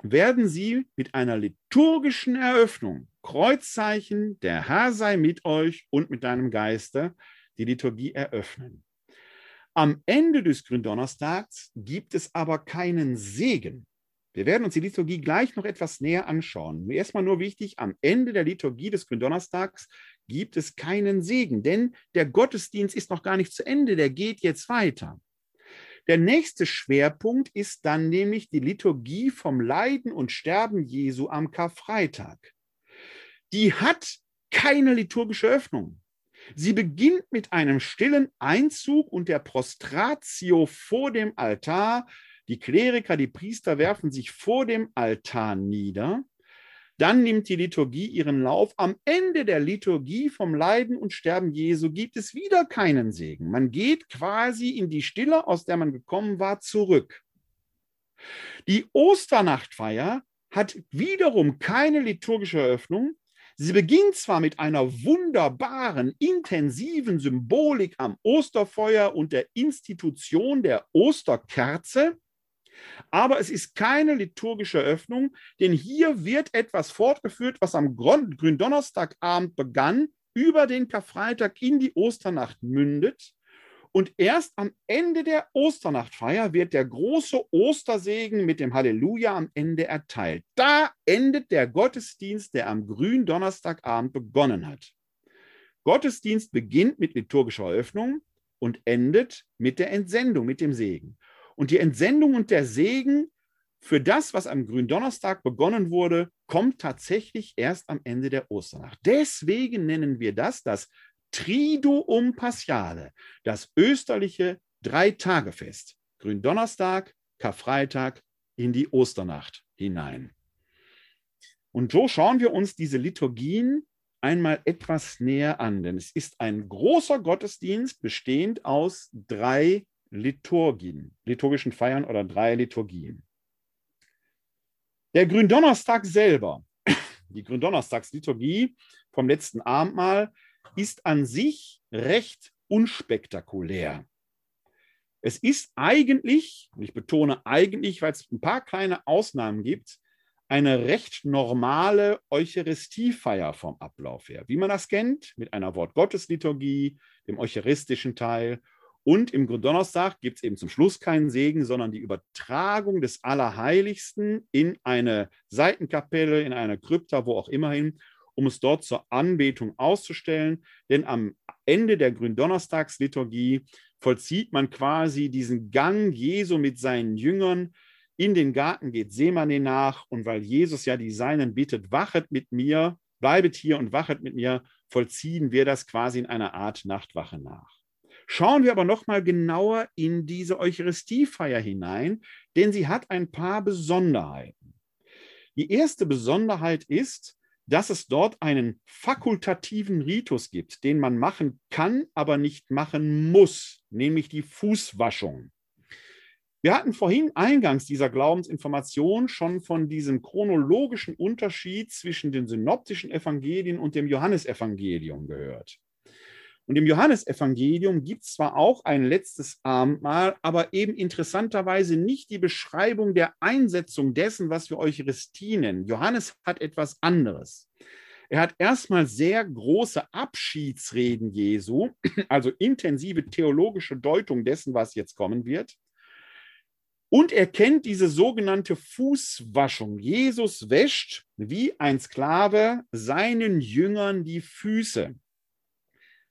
werden Sie mit einer liturgischen Eröffnung, Kreuzzeichen, der Herr sei mit euch und mit deinem Geiste, die Liturgie eröffnen. Am Ende des Gründonnerstags gibt es aber keinen Segen. Wir werden uns die Liturgie gleich noch etwas näher anschauen. Erstmal nur wichtig, am Ende der Liturgie des Gründonnerstags gibt es keinen Segen, denn der Gottesdienst ist noch gar nicht zu Ende, der geht jetzt weiter. Der nächste Schwerpunkt ist dann nämlich die Liturgie vom Leiden und Sterben Jesu am Karfreitag. Die hat keine liturgische Öffnung. Sie beginnt mit einem stillen Einzug und der Prostratio vor dem Altar. Die Kleriker, die Priester werfen sich vor dem Altar nieder. Dann nimmt die Liturgie ihren Lauf. Am Ende der Liturgie vom Leiden und Sterben Jesu gibt es wieder keinen Segen. Man geht quasi in die Stille, aus der man gekommen war, zurück. Die Osternachtfeier hat wiederum keine liturgische Eröffnung, Sie beginnt zwar mit einer wunderbaren, intensiven Symbolik am Osterfeuer und der Institution der Osterkerze, aber es ist keine liturgische Öffnung, denn hier wird etwas fortgeführt, was am Gründonnerstagabend begann, über den Karfreitag in die Osternacht mündet und erst am Ende der Osternachtfeier wird der große Ostersegen mit dem Halleluja am Ende erteilt. Da endet der Gottesdienst, der am grünen Donnerstagabend begonnen hat. Gottesdienst beginnt mit liturgischer Eröffnung und endet mit der Entsendung, mit dem Segen. Und die Entsendung und der Segen für das, was am Gründonnerstag begonnen wurde, kommt tatsächlich erst am Ende der Osternacht. Deswegen nennen wir das das Triduum Paschale, das österliche Dreitagefest, Gründonnerstag, Karfreitag in die Osternacht hinein. Und so schauen wir uns diese Liturgien einmal etwas näher an, denn es ist ein großer Gottesdienst bestehend aus drei Liturgien, liturgischen Feiern oder drei Liturgien. Der Gründonnerstag selber, die Gründonnerstagsliturgie vom letzten Abendmahl, ist an sich recht unspektakulär. Es ist eigentlich, und ich betone eigentlich, weil es ein paar kleine Ausnahmen gibt, eine recht normale Eucharistiefeier vom Ablauf her, wie man das kennt, mit einer Wortgottesliturgie, dem eucharistischen Teil. Und im Gründonnerstag gibt es eben zum Schluss keinen Segen, sondern die Übertragung des Allerheiligsten in eine Seitenkapelle, in eine Krypta, wo auch immerhin, um es dort zur Anbetung auszustellen. Denn am Ende der Gründonnerstagsliturgie vollzieht man quasi diesen Gang Jesu mit seinen Jüngern in den Garten geht Semane nach und weil Jesus ja die Seinen bittet, wachet mit mir, bleibet hier und wachet mit mir, vollziehen wir das quasi in einer Art Nachtwache nach. Schauen wir aber noch mal genauer in diese Eucharistiefeier hinein, denn sie hat ein paar Besonderheiten. Die erste Besonderheit ist, dass es dort einen fakultativen Ritus gibt, den man machen kann, aber nicht machen muss, nämlich die Fußwaschung. Wir hatten vorhin eingangs dieser Glaubensinformation schon von diesem chronologischen Unterschied zwischen den synoptischen Evangelien und dem Johannesevangelium gehört. Und im Johannesevangelium gibt es zwar auch ein letztes Abendmahl, aber eben interessanterweise nicht die Beschreibung der Einsetzung dessen, was wir Eucharistie nennen. Johannes hat etwas anderes. Er hat erstmal sehr große Abschiedsreden Jesu, also intensive theologische Deutung dessen, was jetzt kommen wird. Und er kennt diese sogenannte Fußwaschung. Jesus wäscht wie ein Sklave seinen Jüngern die Füße.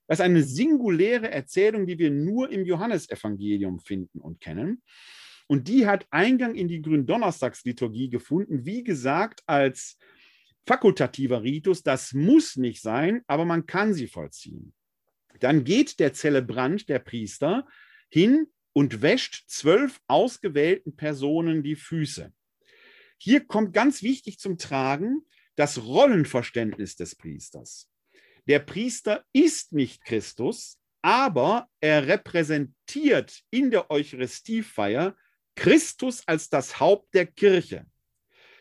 Das ist eine singuläre Erzählung, die wir nur im Johannesevangelium finden und kennen. Und die hat Eingang in die Gründonnerstagsliturgie gefunden, wie gesagt, als fakultativer Ritus. Das muss nicht sein, aber man kann sie vollziehen. Dann geht der Zelebrant, der Priester, hin und wäscht zwölf ausgewählten Personen die Füße. Hier kommt ganz wichtig zum Tragen das Rollenverständnis des Priesters. Der Priester ist nicht Christus, aber er repräsentiert in der Eucharistiefeier Christus als das Haupt der Kirche.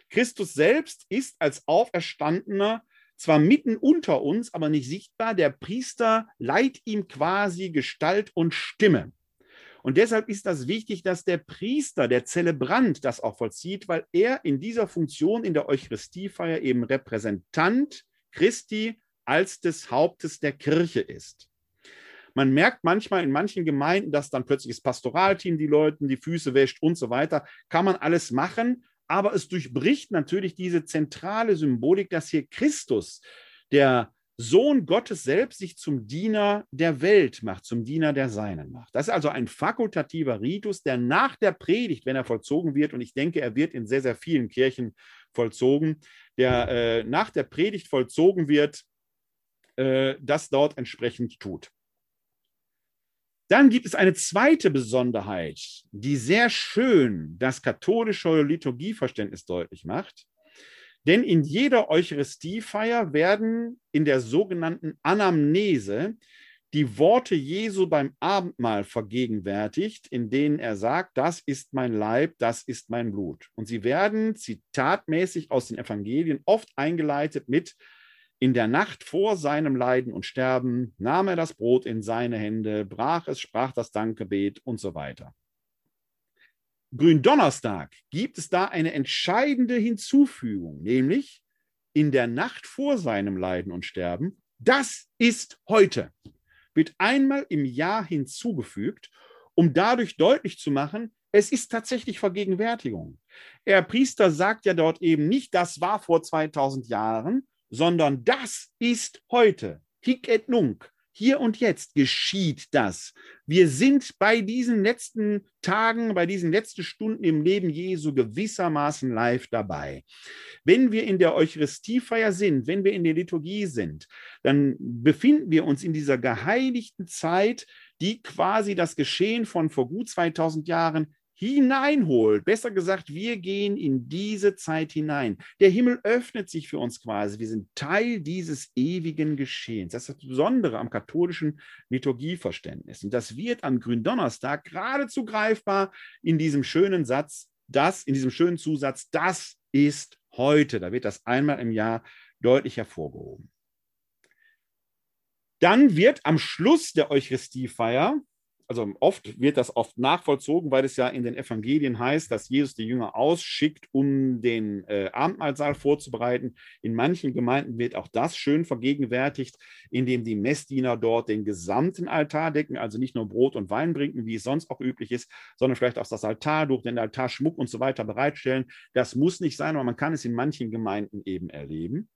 Christus selbst ist als Auferstandener zwar mitten unter uns, aber nicht sichtbar. Der Priester leiht ihm quasi Gestalt und Stimme. Und deshalb ist das wichtig, dass der Priester, der Zelebrant das auch vollzieht, weil er in dieser Funktion in der Eucharistiefeier eben Repräsentant Christi als des Hauptes der Kirche ist. Man merkt manchmal in manchen Gemeinden, dass dann plötzlich das Pastoralteam die Leuten die Füße wäscht und so weiter. Kann man alles machen, aber es durchbricht natürlich diese zentrale Symbolik, dass hier Christus, der Sohn Gottes selbst sich zum Diener der Welt macht, zum Diener der Seinen macht. Das ist also ein fakultativer Ritus, der nach der Predigt, wenn er vollzogen wird, und ich denke, er wird in sehr, sehr vielen Kirchen vollzogen, der äh, nach der Predigt vollzogen wird, äh, das dort entsprechend tut. Dann gibt es eine zweite Besonderheit, die sehr schön das katholische Liturgieverständnis deutlich macht. Denn in jeder Eucharistiefeier werden in der sogenannten Anamnese die Worte Jesu beim Abendmahl vergegenwärtigt, in denen er sagt, das ist mein Leib, das ist mein Blut. Und sie werden zitatmäßig aus den Evangelien oft eingeleitet mit, in der Nacht vor seinem Leiden und Sterben nahm er das Brot in seine Hände, brach es, sprach das Dankgebet und so weiter. Gründonnerstag gibt es da eine entscheidende Hinzufügung, nämlich in der Nacht vor seinem Leiden und Sterben. Das ist heute. Wird einmal im Jahr hinzugefügt, um dadurch deutlich zu machen, es ist tatsächlich Vergegenwärtigung. Der Priester sagt ja dort eben nicht, das war vor 2000 Jahren, sondern das ist heute. Hic et nunc. Hier und jetzt geschieht das. Wir sind bei diesen letzten Tagen, bei diesen letzten Stunden im Leben Jesu gewissermaßen live dabei. Wenn wir in der Eucharistiefeier sind, wenn wir in der Liturgie sind, dann befinden wir uns in dieser geheiligten Zeit, die quasi das Geschehen von vor gut 2000 Jahren hineinholt. Besser gesagt, wir gehen in diese Zeit hinein. Der Himmel öffnet sich für uns quasi. Wir sind Teil dieses ewigen Geschehens. Das ist das Besondere am katholischen Liturgieverständnis. Und das wird am Gründonnerstag geradezu greifbar in diesem schönen Satz, das, in diesem schönen Zusatz, das ist heute. Da wird das einmal im Jahr deutlich hervorgehoben. Dann wird am Schluss der Eucharistiefeier also oft wird das oft nachvollzogen, weil es ja in den Evangelien heißt, dass Jesus die Jünger ausschickt, um den äh, Abendmahlsaal vorzubereiten. In manchen Gemeinden wird auch das schön vergegenwärtigt, indem die Messdiener dort den gesamten Altar decken, also nicht nur Brot und Wein bringen, wie es sonst auch üblich ist, sondern vielleicht auch das Altartuch, den Altarschmuck und so weiter bereitstellen. Das muss nicht sein, aber man kann es in manchen Gemeinden eben erleben.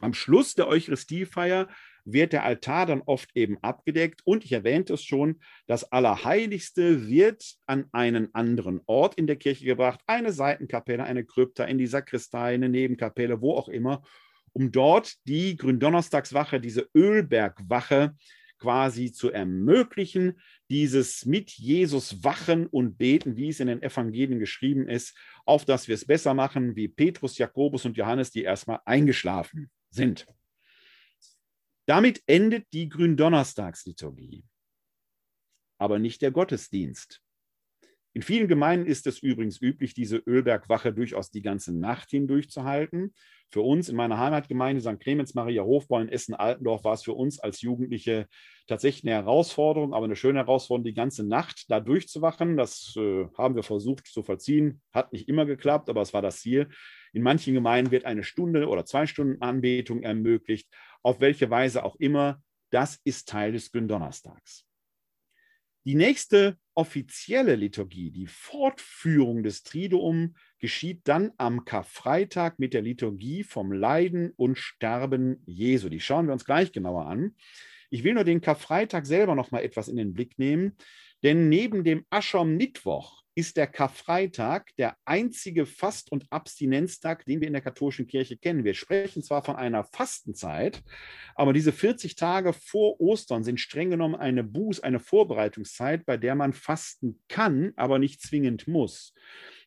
Am Schluss der Eucharistiefeier wird der Altar dann oft eben abgedeckt. Und ich erwähnte es schon, das Allerheiligste wird an einen anderen Ort in der Kirche gebracht, eine Seitenkapelle, eine Krypta, in die Sakristei, eine Nebenkapelle, wo auch immer, um dort die Gründonnerstagswache, diese Ölbergwache quasi zu ermöglichen, dieses mit Jesus wachen und beten, wie es in den Evangelien geschrieben ist, auf dass wir es besser machen, wie Petrus, Jakobus und Johannes, die erstmal eingeschlafen sind. Damit endet die Gründonnerstagsliturgie, aber nicht der Gottesdienst. In vielen Gemeinden ist es übrigens üblich, diese Ölbergwache durchaus die ganze Nacht hindurch zu halten. Für uns in meiner Heimatgemeinde St. Clemens Maria Hofbau in Essen-Altendorf war es für uns als Jugendliche tatsächlich eine Herausforderung, aber eine schöne Herausforderung, die ganze Nacht da durchzuwachen. Das äh, haben wir versucht zu vollziehen. Hat nicht immer geklappt, aber es war das Ziel. In manchen Gemeinden wird eine Stunde oder zwei Stunden Anbetung ermöglicht auf welche Weise auch immer, das ist Teil des Gründonnerstags. Die nächste offizielle Liturgie, die Fortführung des Triduum, geschieht dann am Karfreitag mit der Liturgie vom Leiden und Sterben Jesu. Die schauen wir uns gleich genauer an. Ich will nur den Karfreitag selber noch mal etwas in den Blick nehmen, denn neben dem Aschermittwoch ist der Karfreitag der einzige Fast- und Abstinenztag, den wir in der katholischen Kirche kennen. Wir sprechen zwar von einer Fastenzeit, aber diese 40 Tage vor Ostern sind streng genommen eine Buß, eine Vorbereitungszeit, bei der man fasten kann, aber nicht zwingend muss.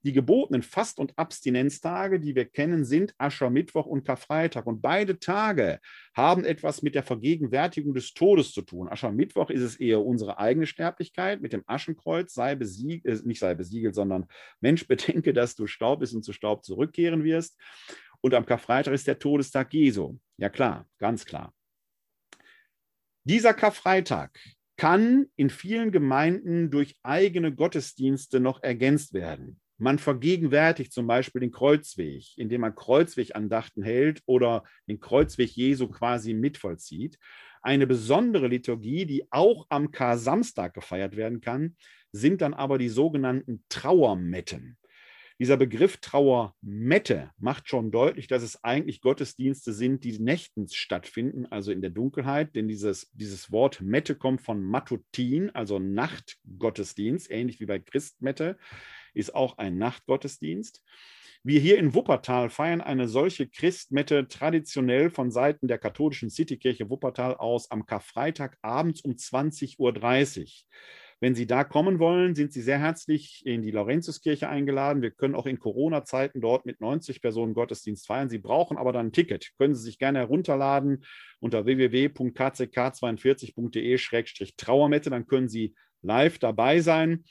Die gebotenen Fast- und Abstinenztage, die wir kennen, sind Aschermittwoch und Karfreitag. Und beide Tage haben etwas mit der Vergegenwärtigung des Todes zu tun. Aschermittwoch ist es eher unsere eigene Sterblichkeit mit dem Aschenkreuz, sei besiegelt, äh, nicht sei besiegelt, sondern Mensch, bedenke, dass du Staub bist und zu Staub zurückkehren wirst. Und am Karfreitag ist der Todestag Jesu. Ja klar, ganz klar. Dieser Karfreitag kann in vielen Gemeinden durch eigene Gottesdienste noch ergänzt werden. Man vergegenwärtigt zum Beispiel den Kreuzweg, indem man Kreuzwegandachten hält oder den Kreuzweg Jesu quasi mitvollzieht. Eine besondere Liturgie, die auch am Kar-Samstag gefeiert werden kann, sind dann aber die sogenannten Trauermetten. Dieser Begriff Trauermette macht schon deutlich, dass es eigentlich Gottesdienste sind, die nächtens stattfinden, also in der Dunkelheit, denn dieses, dieses Wort Mette kommt von Matutin, also Nachtgottesdienst, ähnlich wie bei Christmette ist auch ein Nachtgottesdienst. Wir hier in Wuppertal feiern eine solche Christmette traditionell von Seiten der katholischen Citykirche Wuppertal aus am Karfreitag abends um 20.30 Uhr. Wenn Sie da kommen wollen, sind Sie sehr herzlich in die Laurentiuskirche eingeladen. Wir können auch in Corona-Zeiten dort mit 90 Personen Gottesdienst feiern. Sie brauchen aber dann ein Ticket. Können Sie sich gerne herunterladen unter www.kck42.de-trauermette. Dann können Sie live dabei sein.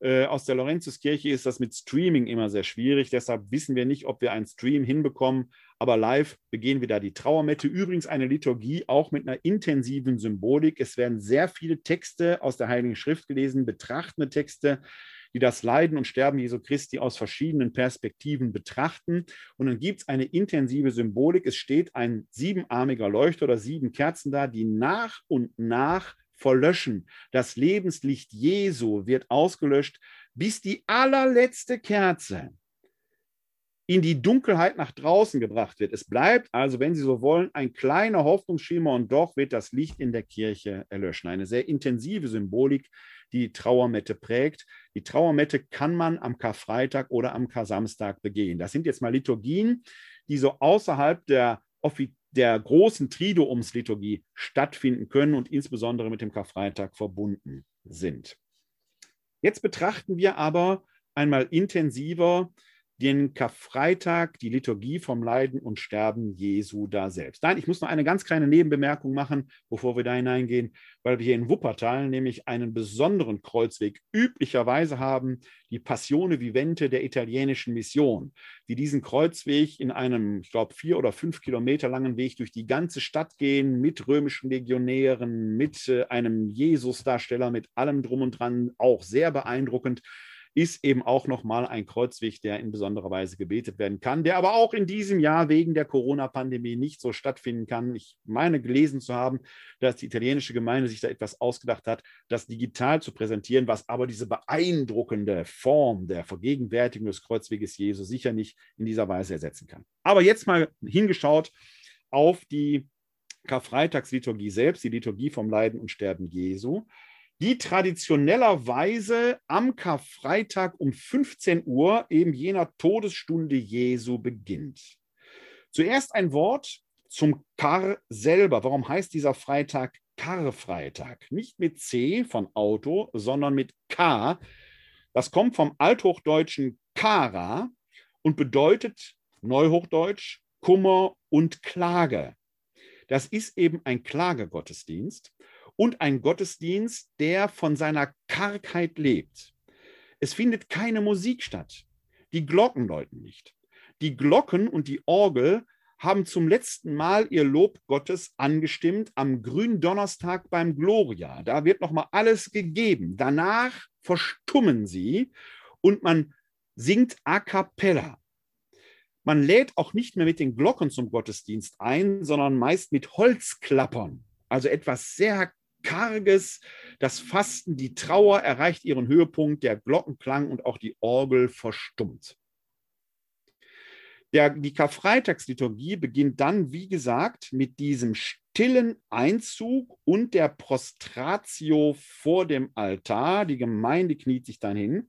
Äh, aus der Laurentiuskirche ist das mit Streaming immer sehr schwierig. Deshalb wissen wir nicht, ob wir einen Stream hinbekommen. Aber live begehen wir da die Trauermette. Übrigens eine Liturgie auch mit einer intensiven Symbolik. Es werden sehr viele Texte aus der Heiligen Schrift gelesen, betrachtende Texte, die das Leiden und Sterben Jesu Christi aus verschiedenen Perspektiven betrachten. Und dann gibt es eine intensive Symbolik. Es steht ein siebenarmiger Leuchter oder sieben Kerzen da, die nach und nach verlöschen. Das Lebenslicht Jesu wird ausgelöscht, bis die allerletzte Kerze in die Dunkelheit nach draußen gebracht wird. Es bleibt also, wenn Sie so wollen, ein kleiner Hoffnungsschimmer und doch wird das Licht in der Kirche erlöschen. Eine sehr intensive Symbolik, die Trauermette prägt. Die Trauermette kann man am Karfreitag oder am Kar-Samstag begehen. Das sind jetzt mal Liturgien, die so außerhalb der offiziellen der großen Triduumsliturgie stattfinden können und insbesondere mit dem Karfreitag verbunden sind. Jetzt betrachten wir aber einmal intensiver den Karfreitag, die Liturgie vom Leiden und Sterben Jesu da selbst. Nein, ich muss noch eine ganz kleine Nebenbemerkung machen, bevor wir da hineingehen, weil wir hier in Wuppertal nämlich einen besonderen Kreuzweg üblicherweise haben, die Passione Vivente der italienischen Mission, die diesen Kreuzweg in einem, ich glaube, vier oder fünf Kilometer langen Weg durch die ganze Stadt gehen, mit römischen Legionären, mit äh, einem Jesusdarsteller, mit allem drum und dran, auch sehr beeindruckend ist eben auch nochmal ein Kreuzweg, der in besonderer Weise gebetet werden kann, der aber auch in diesem Jahr wegen der Corona-Pandemie nicht so stattfinden kann. Ich meine gelesen zu haben, dass die italienische Gemeinde sich da etwas ausgedacht hat, das digital zu präsentieren, was aber diese beeindruckende Form der Vergegenwärtigung des Kreuzweges Jesu sicher nicht in dieser Weise ersetzen kann. Aber jetzt mal hingeschaut auf die Karfreitagsliturgie selbst, die Liturgie vom Leiden und Sterben Jesu die traditionellerweise am Karfreitag um 15 Uhr, eben jener Todesstunde Jesu, beginnt. Zuerst ein Wort zum Kar selber. Warum heißt dieser Freitag Karfreitag? Nicht mit C von Auto, sondern mit K. Das kommt vom althochdeutschen Kara und bedeutet Neuhochdeutsch Kummer und Klage. Das ist eben ein Klagegottesdienst und ein Gottesdienst, der von seiner Kargheit lebt. Es findet keine Musik statt. Die Glocken läuten nicht. Die Glocken und die Orgel haben zum letzten Mal ihr Lob Gottes angestimmt am Gründonnerstag beim Gloria. Da wird nochmal alles gegeben. Danach verstummen sie und man singt a cappella. Man lädt auch nicht mehr mit den Glocken zum Gottesdienst ein, sondern meist mit Holzklappern. Also etwas sehr Karges, das Fasten, die Trauer erreicht ihren Höhepunkt, der Glockenklang und auch die Orgel verstummt. Der, die Karfreitagsliturgie beginnt dann, wie gesagt, mit diesem stillen Einzug und der Prostratio vor dem Altar. Die Gemeinde kniet sich dann hin.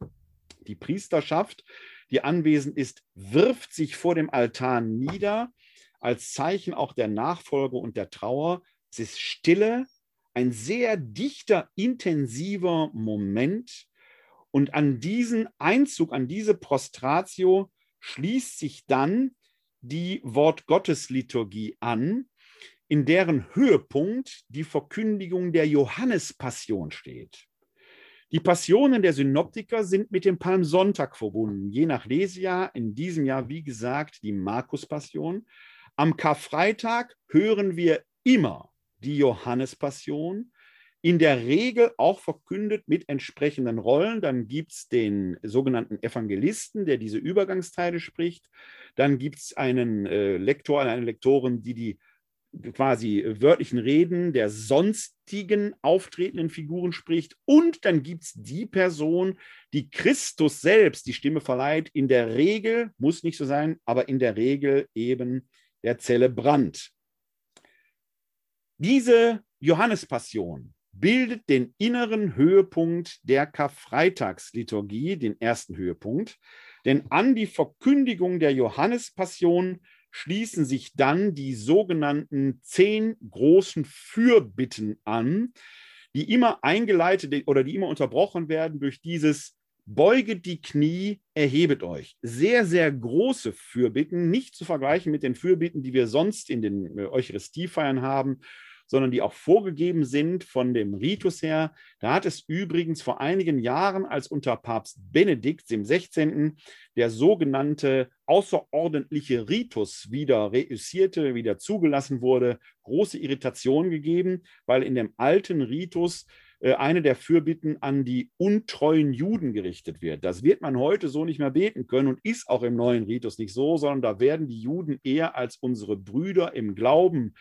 Die Priesterschaft, die anwesend ist, wirft sich vor dem Altar nieder, als Zeichen auch der Nachfolge und der Trauer. Es ist Stille, ein sehr dichter, intensiver Moment. Und an diesen Einzug, an diese Prostratio schließt sich dann die Wortgottesliturgie an, in deren Höhepunkt die Verkündigung der Johannespassion steht. Die Passionen der Synoptiker sind mit dem Palmsonntag verbunden, je nach Lesejahr. In diesem Jahr, wie gesagt, die Markuspassion. Am Karfreitag hören wir immer die Johannespassion, in der Regel auch verkündet mit entsprechenden Rollen. Dann gibt es den sogenannten Evangelisten, der diese Übergangsteile spricht. Dann gibt es einen äh, Lektor, eine Lektorin, die die quasi wörtlichen Reden der sonstigen auftretenden Figuren spricht. Und dann gibt es die Person, die Christus selbst die Stimme verleiht. In der Regel, muss nicht so sein, aber in der Regel eben der Zelebrant. Diese Johannespassion bildet den inneren Höhepunkt der Karfreitagsliturgie, den ersten Höhepunkt. Denn an die Verkündigung der Johannespassion schließen sich dann die sogenannten zehn großen Fürbitten an, die immer eingeleitet oder die immer unterbrochen werden durch dieses Beuget die Knie, erhebet euch. Sehr, sehr große Fürbitten, nicht zu vergleichen mit den Fürbitten, die wir sonst in den äh, Eucharistiefeiern haben, sondern die auch vorgegeben sind von dem Ritus her. Da hat es übrigens vor einigen Jahren, als unter Papst Benedikt dem 16. der sogenannte außerordentliche Ritus wieder reüssierte, wieder zugelassen wurde, große Irritation gegeben, weil in dem alten Ritus äh, eine der Fürbitten an die untreuen Juden gerichtet wird. Das wird man heute so nicht mehr beten können und ist auch im neuen Ritus nicht so, sondern da werden die Juden eher als unsere Brüder im Glauben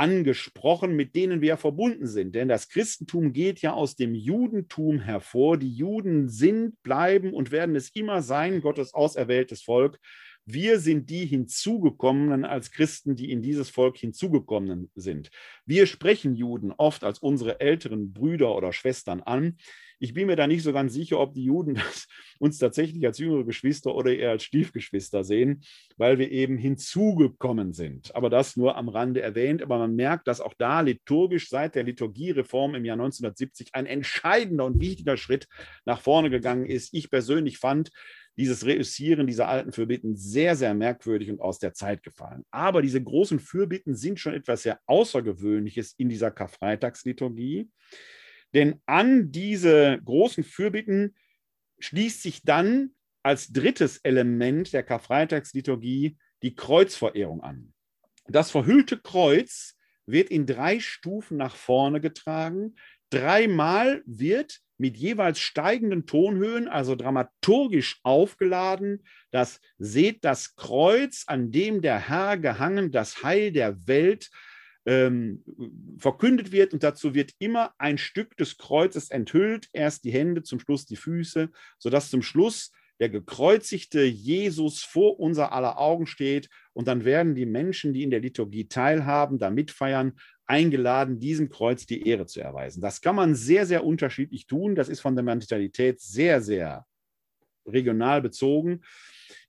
angesprochen, mit denen wir verbunden sind. Denn das Christentum geht ja aus dem Judentum hervor. Die Juden sind, bleiben und werden es immer sein, Gottes auserwähltes Volk. Wir sind die Hinzugekommenen als Christen, die in dieses Volk hinzugekommen sind. Wir sprechen Juden oft als unsere älteren Brüder oder Schwestern an. Ich bin mir da nicht so ganz sicher, ob die Juden uns tatsächlich als jüngere Geschwister oder eher als Stiefgeschwister sehen, weil wir eben hinzugekommen sind. Aber das nur am Rande erwähnt. Aber man merkt, dass auch da liturgisch seit der Liturgiereform im Jahr 1970 ein entscheidender und wichtiger Schritt nach vorne gegangen ist. Ich persönlich fand, dieses Reüssieren dieser alten Fürbitten sehr, sehr merkwürdig und aus der Zeit gefallen. Aber diese großen Fürbitten sind schon etwas sehr Außergewöhnliches in dieser Karfreitagsliturgie. Denn an diese großen Fürbitten schließt sich dann als drittes Element der Karfreitagsliturgie die Kreuzverehrung an. Das verhüllte Kreuz wird in drei Stufen nach vorne getragen. Dreimal wird mit jeweils steigenden Tonhöhen, also dramaturgisch aufgeladen, das Seht das Kreuz, an dem der Herr gehangen das Heil der Welt ähm, verkündet wird und dazu wird immer ein Stück des Kreuzes enthüllt, erst die Hände, zum Schluss die Füße, sodass zum Schluss der gekreuzigte Jesus vor unser aller Augen steht und dann werden die Menschen, die in der Liturgie teilhaben, da mitfeiern, eingeladen, diesem Kreuz die Ehre zu erweisen. Das kann man sehr, sehr unterschiedlich tun. Das ist von der Mentalität sehr, sehr regional bezogen.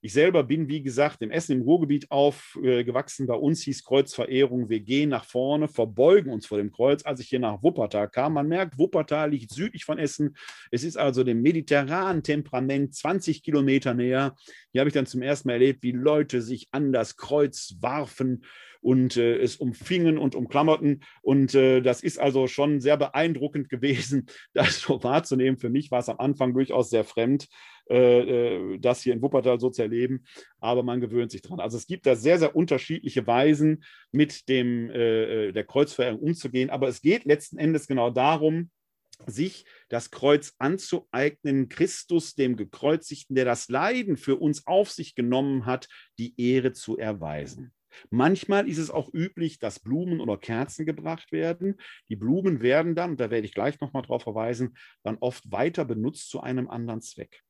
Ich selber bin, wie gesagt, im Essen im Ruhrgebiet aufgewachsen. Bei uns hieß Kreuzverehrung, wir gehen nach vorne, verbeugen uns vor dem Kreuz. Als ich hier nach Wuppertal kam, man merkt, Wuppertal liegt südlich von Essen. Es ist also dem mediterranen Temperament 20 Kilometer näher. Hier habe ich dann zum ersten Mal erlebt, wie Leute sich an das Kreuz warfen und äh, es umfingen und umklammerten. Und äh, das ist also schon sehr beeindruckend gewesen, das so wahrzunehmen. Für mich war es am Anfang durchaus sehr fremd, äh, äh, das hier in Wuppertal so zu erleben, aber man gewöhnt sich dran. Also es gibt da sehr, sehr unterschiedliche Weisen, mit dem, äh, der Kreuzverehrung umzugehen, aber es geht letzten Endes genau darum, sich das Kreuz anzueignen, Christus, dem Gekreuzigten, der das Leiden für uns auf sich genommen hat, die Ehre zu erweisen. Manchmal ist es auch üblich, dass Blumen oder Kerzen gebracht werden. Die Blumen werden dann, und da werde ich gleich nochmal drauf verweisen, dann oft weiter benutzt zu einem anderen Zweck.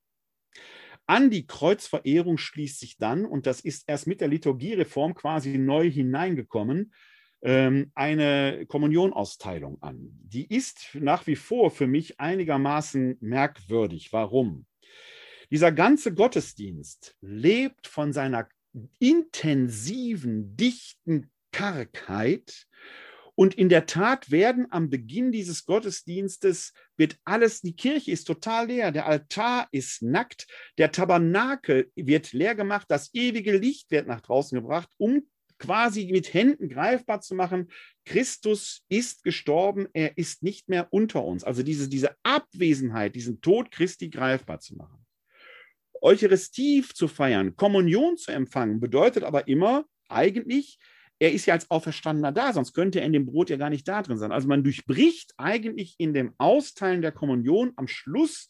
An die Kreuzverehrung schließt sich dann, und das ist erst mit der Liturgiereform quasi neu hineingekommen, ähm, eine Kommunionausteilung an. Die ist nach wie vor für mich einigermaßen merkwürdig. Warum? Dieser ganze Gottesdienst lebt von seiner intensiven, dichten Kargheit. Und in der Tat werden am Beginn dieses Gottesdienstes wird alles, die Kirche ist total leer, der Altar ist nackt, der Tabernakel wird leer gemacht, das ewige Licht wird nach draußen gebracht, um quasi mit Händen greifbar zu machen, Christus ist gestorben, er ist nicht mehr unter uns. Also diese, diese Abwesenheit, diesen Tod Christi greifbar zu machen. Eucharistie zu feiern, Kommunion zu empfangen, bedeutet aber immer eigentlich, er ist ja als Auferstandener da, sonst könnte er in dem Brot ja gar nicht da drin sein. Also man durchbricht eigentlich in dem Austeilen der Kommunion am Schluss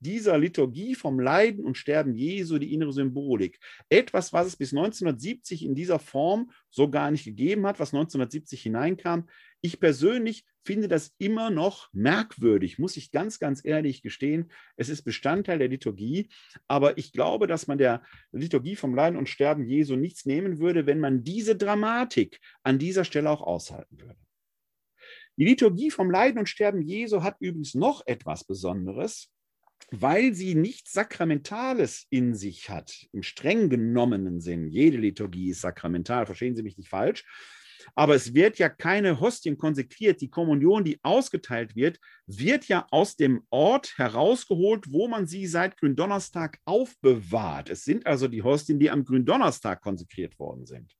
dieser Liturgie vom Leiden und Sterben Jesu die innere Symbolik. Etwas, was es bis 1970 in dieser Form so gar nicht gegeben hat, was 1970 hineinkam. Ich persönlich finde das immer noch merkwürdig, muss ich ganz, ganz ehrlich gestehen. Es ist Bestandteil der Liturgie, aber ich glaube, dass man der Liturgie vom Leiden und Sterben Jesu nichts nehmen würde, wenn man diese Dramatik an dieser Stelle auch aushalten würde. Die Liturgie vom Leiden und Sterben Jesu hat übrigens noch etwas Besonderes weil sie nichts Sakramentales in sich hat, im streng genommenen Sinn. Jede Liturgie ist sakramental, verstehen Sie mich nicht falsch. Aber es wird ja keine Hostien konsekriert. Die Kommunion, die ausgeteilt wird, wird ja aus dem Ort herausgeholt, wo man sie seit Gründonnerstag aufbewahrt. Es sind also die Hostien, die am Gründonnerstag konsekriert worden sind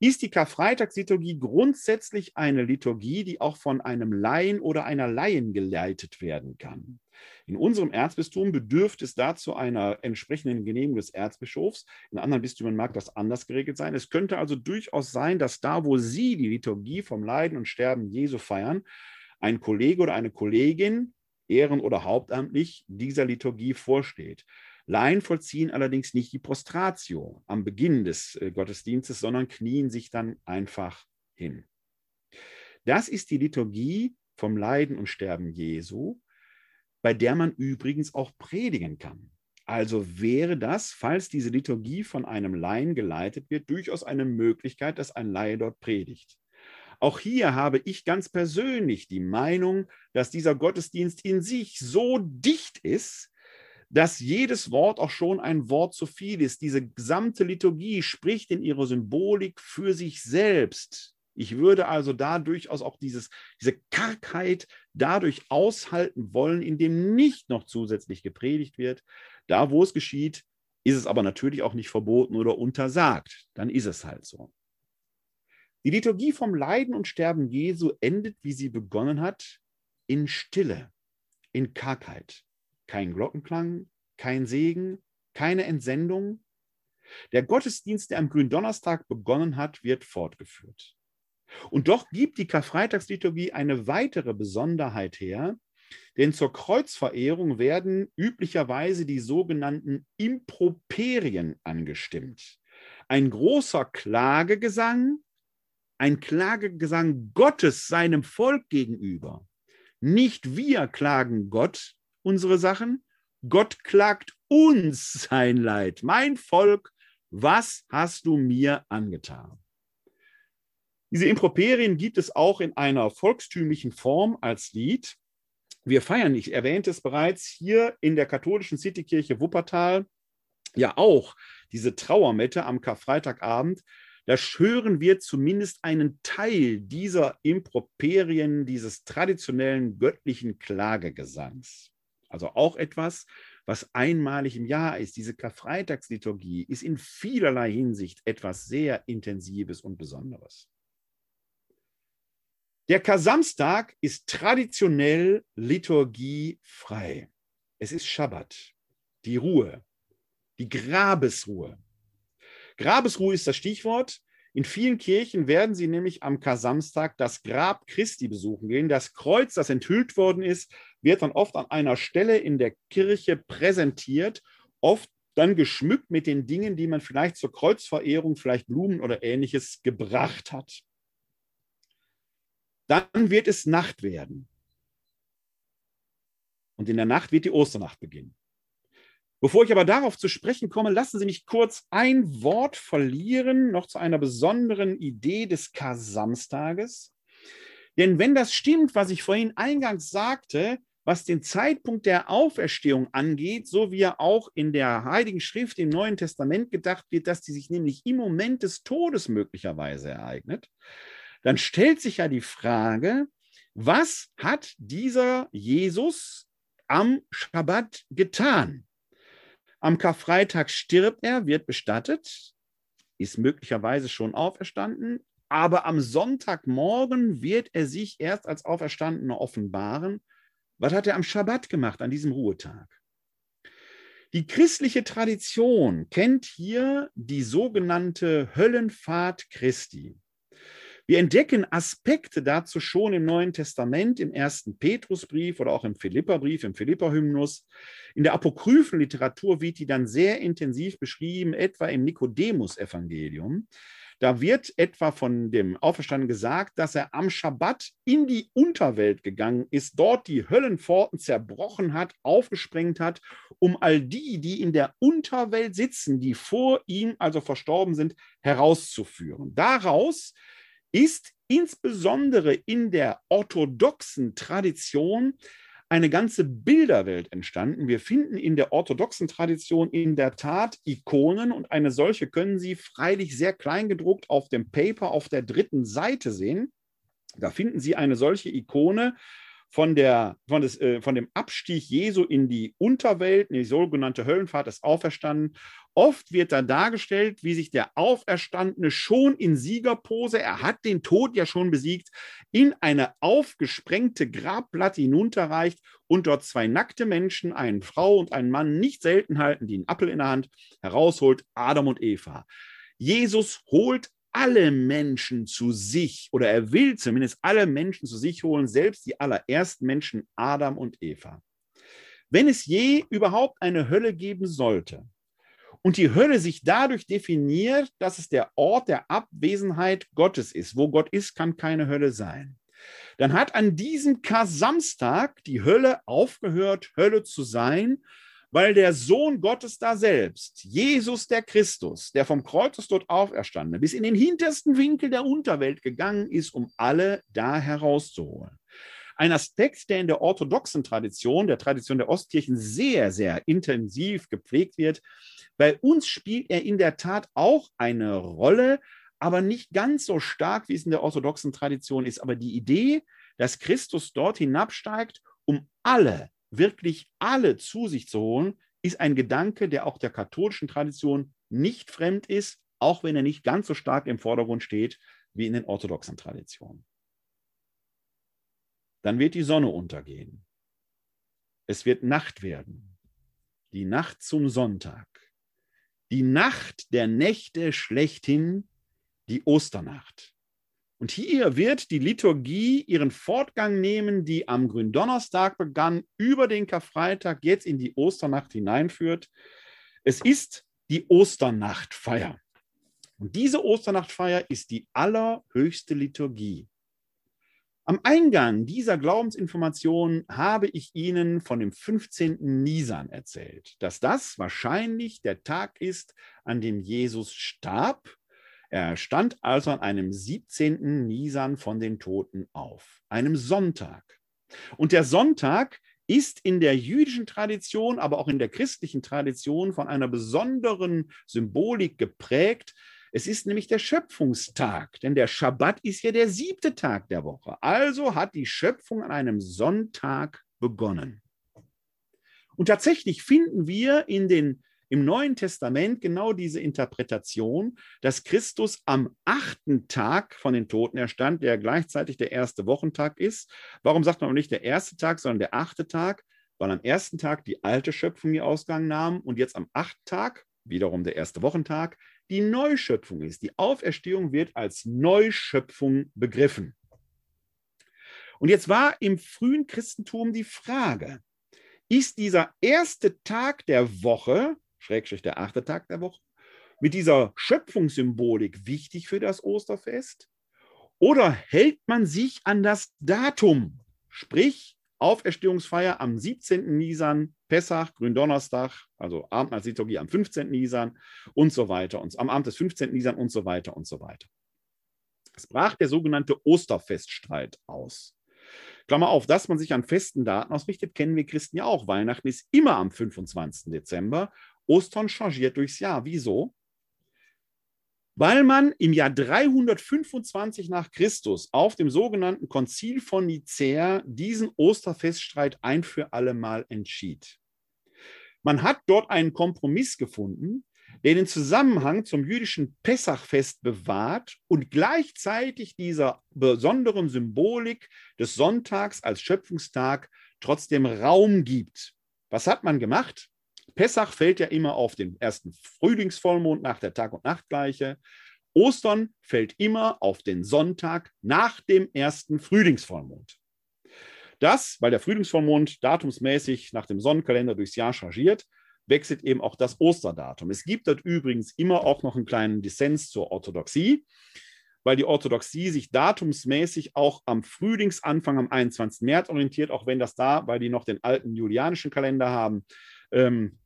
ist die Karfreitagsliturgie grundsätzlich eine Liturgie, die auch von einem Laien oder einer Laien geleitet werden kann. In unserem Erzbistum bedürft es dazu einer entsprechenden Genehmigung des Erzbischofs. In anderen Bistümern mag das anders geregelt sein. Es könnte also durchaus sein, dass da, wo Sie die Liturgie vom Leiden und Sterben Jesu feiern, ein Kollege oder eine Kollegin, ehren- oder hauptamtlich, dieser Liturgie vorsteht. Laien vollziehen allerdings nicht die Prostratio am Beginn des äh, Gottesdienstes, sondern knien sich dann einfach hin. Das ist die Liturgie vom Leiden und Sterben Jesu, bei der man übrigens auch predigen kann. Also wäre das, falls diese Liturgie von einem Laien geleitet wird, durchaus eine Möglichkeit, dass ein Laie dort predigt. Auch hier habe ich ganz persönlich die Meinung, dass dieser Gottesdienst in sich so dicht ist, dass jedes Wort auch schon ein Wort zu viel ist. Diese gesamte Liturgie spricht in ihrer Symbolik für sich selbst. Ich würde also da durchaus auch dieses, diese Kargheit dadurch aushalten wollen, indem nicht noch zusätzlich gepredigt wird. Da, wo es geschieht, ist es aber natürlich auch nicht verboten oder untersagt. Dann ist es halt so. Die Liturgie vom Leiden und Sterben Jesu endet, wie sie begonnen hat, in Stille, in Kargheit. Kein Glockenklang, kein Segen, keine Entsendung. Der Gottesdienst, der am Gründonnerstag begonnen hat, wird fortgeführt. Und doch gibt die Karfreitagsliturgie eine weitere Besonderheit her, denn zur Kreuzverehrung werden üblicherweise die sogenannten Improperien angestimmt. Ein großer Klagegesang, ein Klagegesang Gottes seinem Volk gegenüber. Nicht wir klagen Gott unsere Sachen, Gott klagt uns sein Leid. Mein Volk, was hast du mir angetan? Diese Improperien gibt es auch in einer volkstümlichen Form als Lied. Wir feiern, ich erwähnte es bereits, hier in der katholischen Citykirche Wuppertal ja auch diese Trauermette am Karfreitagabend. Da hören wir zumindest einen Teil dieser Improperien, dieses traditionellen göttlichen Klagegesangs. Also auch etwas, was einmalig im Jahr ist. Diese Karfreitagsliturgie ist in vielerlei Hinsicht etwas sehr Intensives und Besonderes. Der Kasamstag ist traditionell liturgiefrei. Es ist Schabbat, die Ruhe, die Grabesruhe. Grabesruhe ist das Stichwort. In vielen Kirchen werden sie nämlich am Kasamstag das Grab Christi besuchen gehen. Das Kreuz, das enthüllt worden ist, wird dann oft an einer Stelle in der Kirche präsentiert, oft dann geschmückt mit den Dingen, die man vielleicht zur Kreuzverehrung, vielleicht Blumen oder ähnliches gebracht hat. Dann wird es Nacht werden. Und in der Nacht wird die Osternacht beginnen. Bevor ich aber darauf zu sprechen komme, lassen Sie mich kurz ein Wort verlieren, noch zu einer besonderen Idee des Kar-Samstages. Denn wenn das stimmt, was ich vorhin eingangs sagte, was den Zeitpunkt der Auferstehung angeht, so wie er auch in der Heiligen Schrift im Neuen Testament gedacht wird, dass die sich nämlich im Moment des Todes möglicherweise ereignet, dann stellt sich ja die Frage, was hat dieser Jesus am Schabbat getan? Am Karfreitag stirbt er, wird bestattet, ist möglicherweise schon auferstanden, aber am Sonntagmorgen wird er sich erst als Auferstandener offenbaren. Was hat er am Schabbat gemacht, an diesem Ruhetag? Die christliche Tradition kennt hier die sogenannte Höllenfahrt Christi. Wir entdecken Aspekte dazu schon im Neuen Testament, im ersten Petrusbrief oder auch im Philipperbrief, im Philipperhymnus. In der apokryphen Literatur wird die dann sehr intensiv beschrieben, etwa im Nikodemus-Evangelium. Da wird etwa von dem Auferstandenen gesagt, dass er am Schabbat in die Unterwelt gegangen ist, dort die Höllenpforten zerbrochen hat, aufgesprengt hat, um all die, die in der Unterwelt sitzen, die vor ihm also verstorben sind, herauszuführen. Daraus ist insbesondere in der orthodoxen Tradition eine ganze Bilderwelt entstanden. Wir finden in der orthodoxen Tradition in der Tat Ikonen und eine solche können Sie freilich sehr klein gedruckt auf dem Paper auf der dritten Seite sehen. Da finden Sie eine solche Ikone von, der, von, des, äh, von dem Abstieg Jesu in die Unterwelt, in die sogenannte Höllenfahrt des Auferstanden. Oft wird da dargestellt, wie sich der Auferstandene schon in Siegerpose, er hat den Tod ja schon besiegt, in eine aufgesprengte Grabplatte hinunterreicht und dort zwei nackte Menschen, eine Frau und einen Mann, nicht selten halten, die einen Appel in der Hand, herausholt, Adam und Eva. Jesus holt alle Menschen zu sich oder er will zumindest alle Menschen zu sich holen, selbst die allerersten Menschen Adam und Eva. Wenn es je überhaupt eine Hölle geben sollte und die Hölle sich dadurch definiert, dass es der Ort der Abwesenheit Gottes ist, wo Gott ist, kann keine Hölle sein, dann hat an diesem Kasamstag die Hölle aufgehört, Hölle zu sein, weil der Sohn Gottes da selbst, Jesus der Christus, der vom Kreuzestod auferstanden, bis in den hintersten Winkel der Unterwelt gegangen ist, um alle da herauszuholen. Ein Aspekt, der in der orthodoxen Tradition, der Tradition der Ostkirchen, sehr, sehr intensiv gepflegt wird. Bei uns spielt er in der Tat auch eine Rolle, aber nicht ganz so stark, wie es in der orthodoxen Tradition ist. Aber die Idee, dass Christus dort hinabsteigt, um alle wirklich alle zu sich zu holen, ist ein Gedanke, der auch der katholischen Tradition nicht fremd ist, auch wenn er nicht ganz so stark im Vordergrund steht wie in den orthodoxen Traditionen. Dann wird die Sonne untergehen. Es wird Nacht werden. Die Nacht zum Sonntag. Die Nacht der Nächte schlechthin, die Osternacht. Und hier wird die Liturgie ihren Fortgang nehmen, die am Gründonnerstag begann, über den Karfreitag jetzt in die Osternacht hineinführt. Es ist die Osternachtfeier. Und diese Osternachtfeier ist die allerhöchste Liturgie. Am Eingang dieser Glaubensinformation habe ich Ihnen von dem 15. Nisan erzählt, dass das wahrscheinlich der Tag ist, an dem Jesus starb er stand also an einem 17. Nisan von den Toten auf, einem Sonntag. Und der Sonntag ist in der jüdischen Tradition, aber auch in der christlichen Tradition von einer besonderen Symbolik geprägt. Es ist nämlich der Schöpfungstag, denn der Schabbat ist ja der siebte Tag der Woche. Also hat die Schöpfung an einem Sonntag begonnen. Und tatsächlich finden wir in den im Neuen Testament genau diese Interpretation, dass Christus am achten Tag von den Toten erstand, der gleichzeitig der erste Wochentag ist. Warum sagt man nicht der erste Tag, sondern der achte Tag? Weil am ersten Tag die alte Schöpfung ihr Ausgang nahm und jetzt am achten Tag, wiederum der erste Wochentag, die Neuschöpfung ist. Die Auferstehung wird als Neuschöpfung begriffen. Und jetzt war im frühen Christentum die Frage, ist dieser erste Tag der Woche Schrägstrich der achte Tag der Woche, mit dieser Schöpfungssymbolik wichtig für das Osterfest? Oder hält man sich an das Datum, sprich Auferstehungsfeier am 17. Nisan, Pessach, Gründonnerstag, also Abendmahlsliturgie am 15. Nisan und so weiter, und am Abend des 15. Nisan und so weiter und so weiter. Es brach der sogenannte Osterfeststreit aus. Klammer auf, dass man sich an festen Daten ausrichtet, kennen wir Christen ja auch. Weihnachten ist immer am 25. Dezember Ostern changiert durchs Jahr. Wieso? Weil man im Jahr 325 nach Christus auf dem sogenannten Konzil von Nicäa diesen Osterfeststreit ein für alle Mal entschied. Man hat dort einen Kompromiss gefunden, der den Zusammenhang zum jüdischen Pessachfest bewahrt und gleichzeitig dieser besonderen Symbolik des Sonntags als Schöpfungstag trotzdem Raum gibt. Was hat man gemacht? Pessach fällt ja immer auf den ersten Frühlingsvollmond nach der Tag- und Nachtgleiche. Ostern fällt immer auf den Sonntag nach dem ersten Frühlingsvollmond. Das, weil der Frühlingsvollmond datumsmäßig nach dem Sonnenkalender durchs Jahr chargiert, wechselt eben auch das Osterdatum. Es gibt dort übrigens immer auch noch einen kleinen Dissens zur Orthodoxie, weil die Orthodoxie sich datumsmäßig auch am Frühlingsanfang am 21. März orientiert, auch wenn das da, weil die noch den alten julianischen Kalender haben, ähm,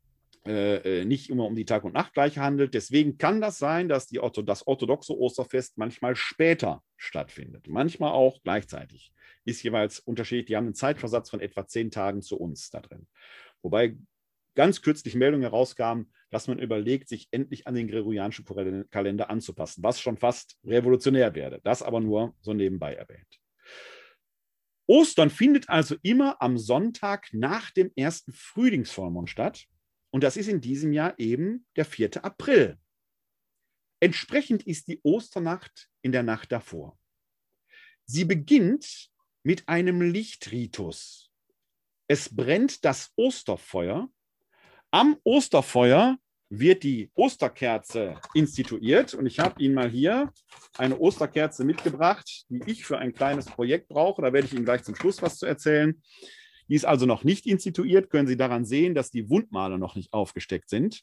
äh, äh, nicht immer um die Tag- und Nachtgleiche handelt. Deswegen kann das sein, dass die Ortho das orthodoxe Osterfest manchmal später stattfindet, manchmal auch gleichzeitig. Ist jeweils unterschiedlich. Die haben einen Zeitversatz von etwa zehn Tagen zu uns da drin. Wobei ganz kürzlich Meldungen herauskamen, dass man überlegt, sich endlich an den gregorianischen Kalender anzupassen, was schon fast revolutionär wäre. Das aber nur so nebenbei erwähnt. Ostern findet also immer am Sonntag nach dem ersten Frühlingsvollmond statt. Und das ist in diesem Jahr eben der 4. April. Entsprechend ist die Osternacht in der Nacht davor. Sie beginnt mit einem Lichtritus. Es brennt das Osterfeuer. Am Osterfeuer wird die Osterkerze instituiert. Und ich habe Ihnen mal hier eine Osterkerze mitgebracht, die ich für ein kleines Projekt brauche. Da werde ich Ihnen gleich zum Schluss was zu erzählen. Die ist also noch nicht instituiert, können Sie daran sehen, dass die Wundmale noch nicht aufgesteckt sind.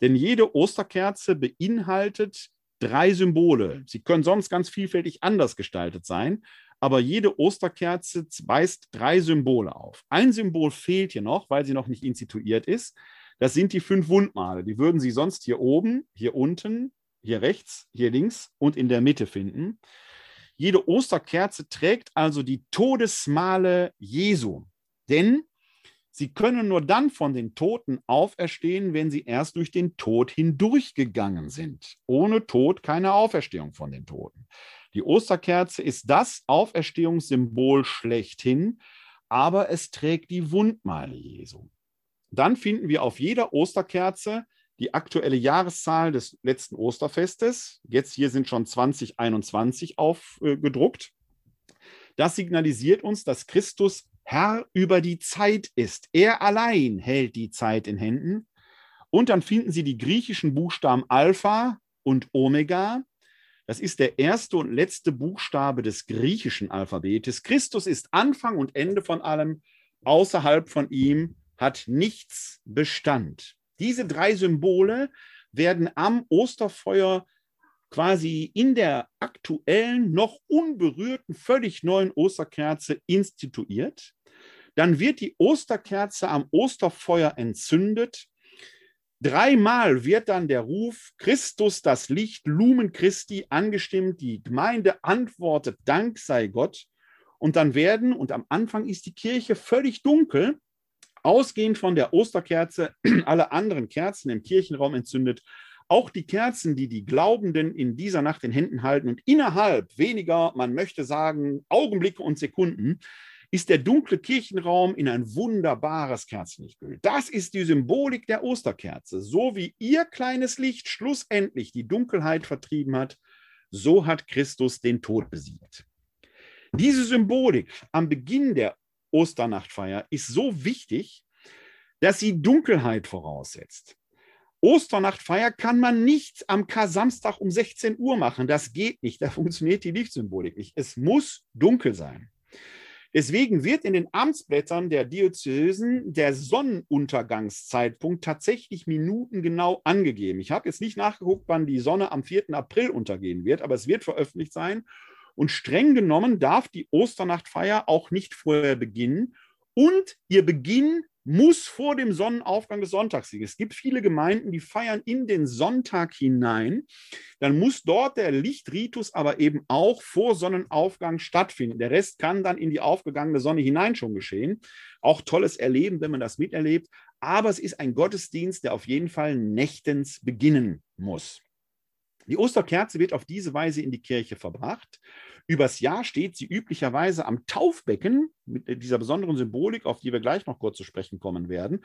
Denn jede Osterkerze beinhaltet drei Symbole. Sie können sonst ganz vielfältig anders gestaltet sein, aber jede Osterkerze weist drei Symbole auf. Ein Symbol fehlt hier noch, weil sie noch nicht instituiert ist. Das sind die fünf Wundmale. Die würden Sie sonst hier oben, hier unten, hier rechts, hier links und in der Mitte finden. Jede Osterkerze trägt also die Todesmale Jesu. Denn sie können nur dann von den Toten auferstehen, wenn sie erst durch den Tod hindurchgegangen sind. Ohne Tod keine Auferstehung von den Toten. Die Osterkerze ist das Auferstehungssymbol schlechthin, aber es trägt die Wundmale Jesu. Dann finden wir auf jeder Osterkerze die aktuelle Jahreszahl des letzten Osterfestes. Jetzt hier sind schon 2021 aufgedruckt. Das signalisiert uns, dass Christus Herr über die Zeit ist. Er allein hält die Zeit in Händen. Und dann finden Sie die griechischen Buchstaben Alpha und Omega. Das ist der erste und letzte Buchstabe des griechischen Alphabetes. Christus ist Anfang und Ende von allem. Außerhalb von ihm hat nichts Bestand. Diese drei Symbole werden am Osterfeuer quasi in der aktuellen, noch unberührten, völlig neuen Osterkerze instituiert. Dann wird die Osterkerze am Osterfeuer entzündet. Dreimal wird dann der Ruf Christus das Licht, Lumen Christi angestimmt. Die Gemeinde antwortet, Dank sei Gott. Und dann werden, und am Anfang ist die Kirche völlig dunkel, ausgehend von der Osterkerze, alle anderen Kerzen im Kirchenraum entzündet. Auch die Kerzen, die die Glaubenden in dieser Nacht in Händen halten und innerhalb weniger, man möchte sagen, Augenblicke und Sekunden, ist der dunkle Kirchenraum in ein wunderbares Kerzenlicht gehüllt. Das ist die Symbolik der Osterkerze. So wie ihr kleines Licht schlussendlich die Dunkelheit vertrieben hat, so hat Christus den Tod besiegt. Diese Symbolik am Beginn der Osternachtfeier ist so wichtig, dass sie Dunkelheit voraussetzt. Osternachtfeier kann man nicht am Kar-Samstag um 16 Uhr machen. Das geht nicht. Da funktioniert die Lichtsymbolik nicht. Es muss dunkel sein. Deswegen wird in den Amtsblättern der Diözesen der Sonnenuntergangszeitpunkt tatsächlich minutengenau angegeben. Ich habe jetzt nicht nachgeguckt, wann die Sonne am 4. April untergehen wird, aber es wird veröffentlicht sein. Und streng genommen darf die Osternachtfeier auch nicht vorher beginnen. Und ihr Beginn muss vor dem Sonnenaufgang des Sonntags liegen. Es gibt viele Gemeinden, die feiern in den Sonntag hinein. Dann muss dort der Lichtritus aber eben auch vor Sonnenaufgang stattfinden. Der Rest kann dann in die aufgegangene Sonne hinein schon geschehen. Auch tolles Erleben, wenn man das miterlebt. Aber es ist ein Gottesdienst, der auf jeden Fall nächtens beginnen muss. Die Osterkerze wird auf diese Weise in die Kirche verbracht. Übers Jahr steht sie üblicherweise am Taufbecken mit dieser besonderen Symbolik, auf die wir gleich noch kurz zu sprechen kommen werden.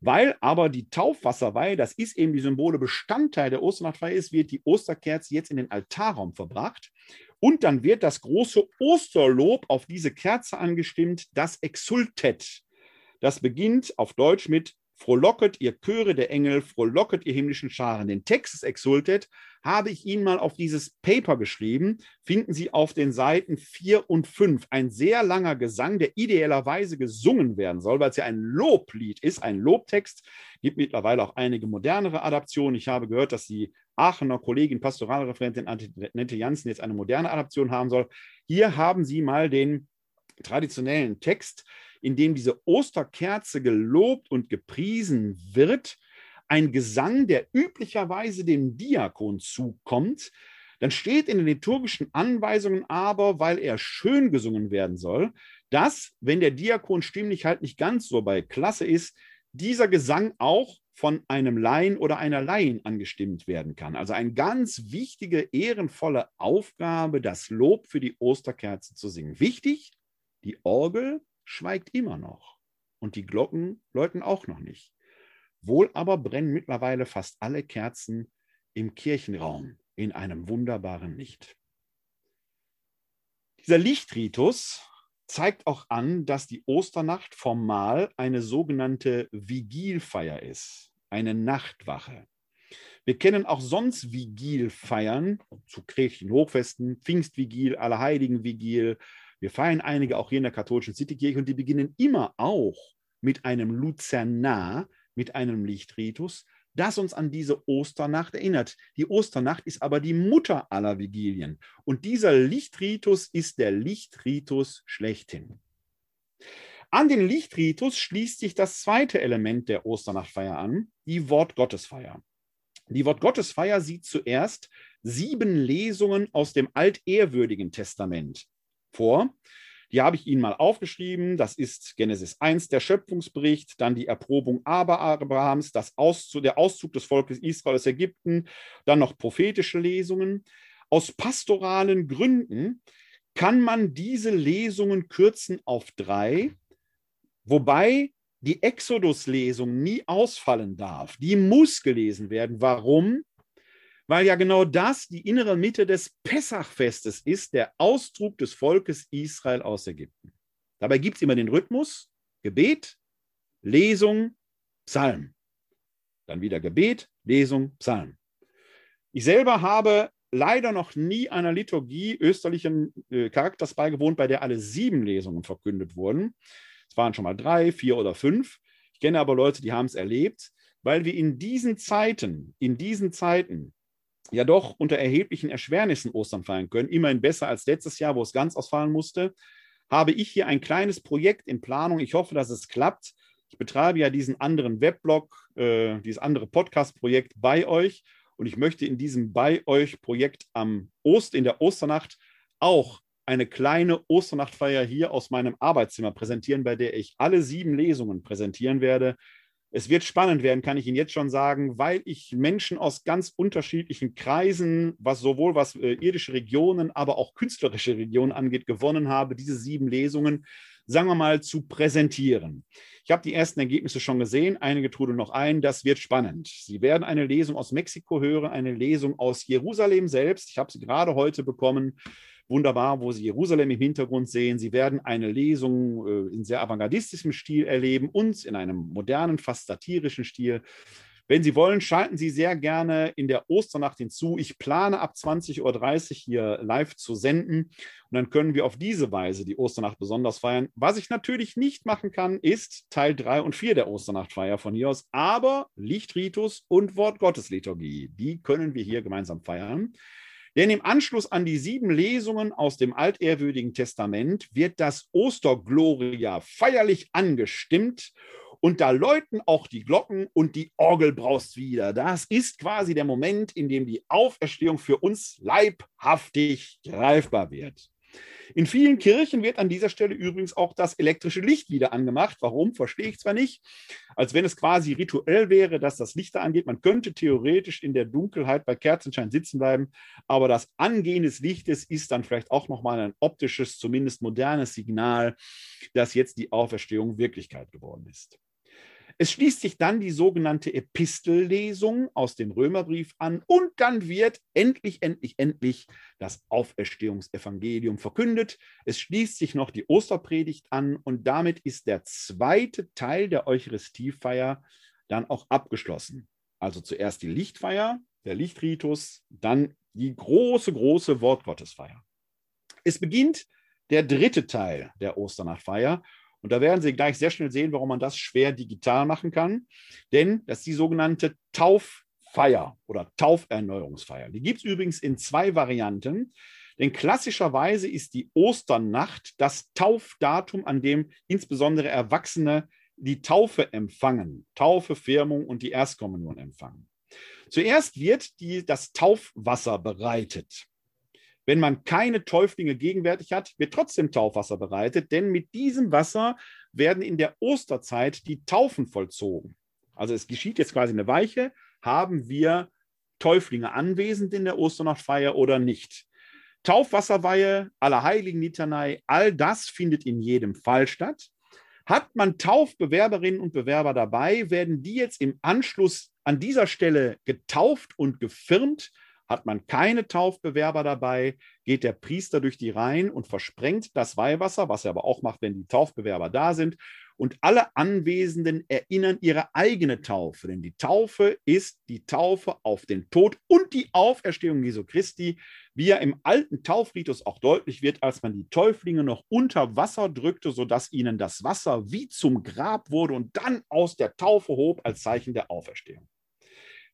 Weil aber die Taufwasserweihe, das ist eben die Symbole Bestandteil der Osternachtfeier ist, wird die Osterkerze jetzt in den Altarraum verbracht. Und dann wird das große Osterlob auf diese Kerze angestimmt, das Exultet. Das beginnt auf Deutsch mit Frohlocket, ihr Chöre der Engel, frohlocket, ihr himmlischen Scharen. Den Text des Exultet habe ich Ihnen mal auf dieses Paper geschrieben. Finden Sie auf den Seiten 4 und 5. Ein sehr langer Gesang, der idealerweise gesungen werden soll, weil es ja ein Loblied ist, ein Lobtext. Gibt mittlerweile auch einige modernere Adaptionen. Ich habe gehört, dass die Aachener Kollegin, Pastoralreferentin Annette Janssen jetzt eine moderne Adaption haben soll. Hier haben Sie mal den traditionellen Text in dem diese Osterkerze gelobt und gepriesen wird, ein Gesang, der üblicherweise dem Diakon zukommt, dann steht in den liturgischen Anweisungen aber, weil er schön gesungen werden soll, dass, wenn der Diakon stimmlich halt nicht ganz so bei Klasse ist, dieser Gesang auch von einem Laien oder einer Laien angestimmt werden kann. Also eine ganz wichtige, ehrenvolle Aufgabe, das Lob für die Osterkerze zu singen. Wichtig, die Orgel schweigt immer noch und die Glocken läuten auch noch nicht. Wohl aber brennen mittlerweile fast alle Kerzen im Kirchenraum in einem wunderbaren Licht. Dieser Lichtritus zeigt auch an, dass die Osternacht formal eine sogenannte Vigilfeier ist, eine Nachtwache. Wir kennen auch sonst Vigilfeiern zu kirchlichen Hochfesten, Pfingstvigil, Allerheiligenvigil, wir feiern einige auch hier in der katholischen Citykirche und die beginnen immer auch mit einem Luzernar, mit einem Lichtritus, das uns an diese Osternacht erinnert. Die Osternacht ist aber die Mutter aller Vigilien. Und dieser Lichtritus ist der Lichtritus schlechthin. An den Lichtritus schließt sich das zweite Element der Osternachtfeier an, die Wortgottesfeier. Die Wortgottesfeier sieht zuerst sieben Lesungen aus dem altehrwürdigen Testament vor. Die habe ich Ihnen mal aufgeschrieben. Das ist Genesis 1, der Schöpfungsbericht, dann die Erprobung Abrahams, das Auszug, der Auszug des Volkes Israel aus Ägypten, dann noch prophetische Lesungen. Aus pastoralen Gründen kann man diese Lesungen kürzen auf drei, wobei die Exodus-Lesung nie ausfallen darf. Die muss gelesen werden. Warum? Weil ja genau das die innere Mitte des Pessachfestes ist, der Ausdruck des Volkes Israel aus Ägypten. Dabei gibt es immer den Rhythmus Gebet, Lesung, Psalm. Dann wieder Gebet, Lesung, Psalm. Ich selber habe leider noch nie einer Liturgie österlichen äh, Charakters beigewohnt, bei der alle sieben Lesungen verkündet wurden. Es waren schon mal drei, vier oder fünf. Ich kenne aber Leute, die haben es erlebt, weil wir in diesen Zeiten, in diesen Zeiten ja doch unter erheblichen Erschwernissen Ostern feiern können, immerhin besser als letztes Jahr, wo es ganz ausfallen musste, habe ich hier ein kleines Projekt in Planung. Ich hoffe, dass es klappt. Ich betreibe ja diesen anderen Weblog, äh, dieses andere Podcast-Projekt bei euch und ich möchte in diesem bei euch Projekt am Ost, in der Osternacht auch eine kleine Osternachtfeier hier aus meinem Arbeitszimmer präsentieren, bei der ich alle sieben Lesungen präsentieren werde. Es wird spannend werden, kann ich Ihnen jetzt schon sagen, weil ich Menschen aus ganz unterschiedlichen Kreisen, was sowohl was äh, irdische Regionen, aber auch künstlerische Regionen angeht, gewonnen habe, diese sieben Lesungen, sagen wir mal, zu präsentieren. Ich habe die ersten Ergebnisse schon gesehen, einige trudeln noch ein, das wird spannend. Sie werden eine Lesung aus Mexiko hören, eine Lesung aus Jerusalem selbst. Ich habe sie gerade heute bekommen wunderbar, wo Sie Jerusalem im Hintergrund sehen. Sie werden eine Lesung äh, in sehr avantgardistischem Stil erleben und in einem modernen, fast satirischen Stil. Wenn Sie wollen, schalten Sie sehr gerne in der Osternacht hinzu. Ich plane ab 20.30 Uhr hier live zu senden und dann können wir auf diese Weise die Osternacht besonders feiern. Was ich natürlich nicht machen kann, ist Teil 3 und 4 der Osternachtfeier von hier aus, aber Lichtritus und Wortgottesliturgie, die können wir hier gemeinsam feiern. Denn im Anschluss an die sieben Lesungen aus dem altehrwürdigen Testament wird das Ostergloria feierlich angestimmt und da läuten auch die Glocken und die Orgel braust wieder. Das ist quasi der Moment, in dem die Auferstehung für uns leibhaftig greifbar wird. In vielen Kirchen wird an dieser Stelle übrigens auch das elektrische Licht wieder angemacht. Warum, verstehe ich zwar nicht. Als wenn es quasi rituell wäre, dass das Licht da angeht. Man könnte theoretisch in der Dunkelheit bei Kerzenschein sitzen bleiben, aber das Angehen des Lichtes ist dann vielleicht auch nochmal ein optisches, zumindest modernes Signal, dass jetzt die Auferstehung Wirklichkeit geworden ist. Es schließt sich dann die sogenannte Epistellesung aus dem Römerbrief an und dann wird endlich, endlich, endlich das Auferstehungsevangelium verkündet. Es schließt sich noch die Osterpredigt an und damit ist der zweite Teil der Eucharistiefeier dann auch abgeschlossen. Also zuerst die Lichtfeier, der Lichtritus, dann die große, große Wortgottesfeier. Es beginnt der dritte Teil der Osternachtfeier und da werden Sie gleich sehr schnell sehen, warum man das schwer digital machen kann. Denn das ist die sogenannte Tauffeier oder Tauferneuerungsfeier. Die gibt es übrigens in zwei Varianten. Denn klassischerweise ist die Osternacht das Taufdatum, an dem insbesondere Erwachsene die Taufe empfangen, Taufe, Firmung und die Erstkommunion empfangen. Zuerst wird die, das Taufwasser bereitet. Wenn man keine Täuflinge gegenwärtig hat, wird trotzdem Taufwasser bereitet, denn mit diesem Wasser werden in der Osterzeit die Taufen vollzogen. Also es geschieht jetzt quasi eine Weiche, haben wir Täuflinge anwesend in der Osternachtfeier oder nicht. Taufwasserweihe, Allerheiligen Litanei, all das findet in jedem Fall statt. Hat man Taufbewerberinnen und Bewerber dabei, werden die jetzt im Anschluss an dieser Stelle getauft und gefirmt hat man keine Taufbewerber dabei, geht der Priester durch die Reihen und versprengt das Weihwasser, was er aber auch macht, wenn die Taufbewerber da sind. Und alle Anwesenden erinnern ihre eigene Taufe, denn die Taufe ist die Taufe auf den Tod und die Auferstehung Jesu Christi, wie ja im alten Taufritus auch deutlich wird, als man die Täuflinge noch unter Wasser drückte, sodass ihnen das Wasser wie zum Grab wurde und dann aus der Taufe hob als Zeichen der Auferstehung.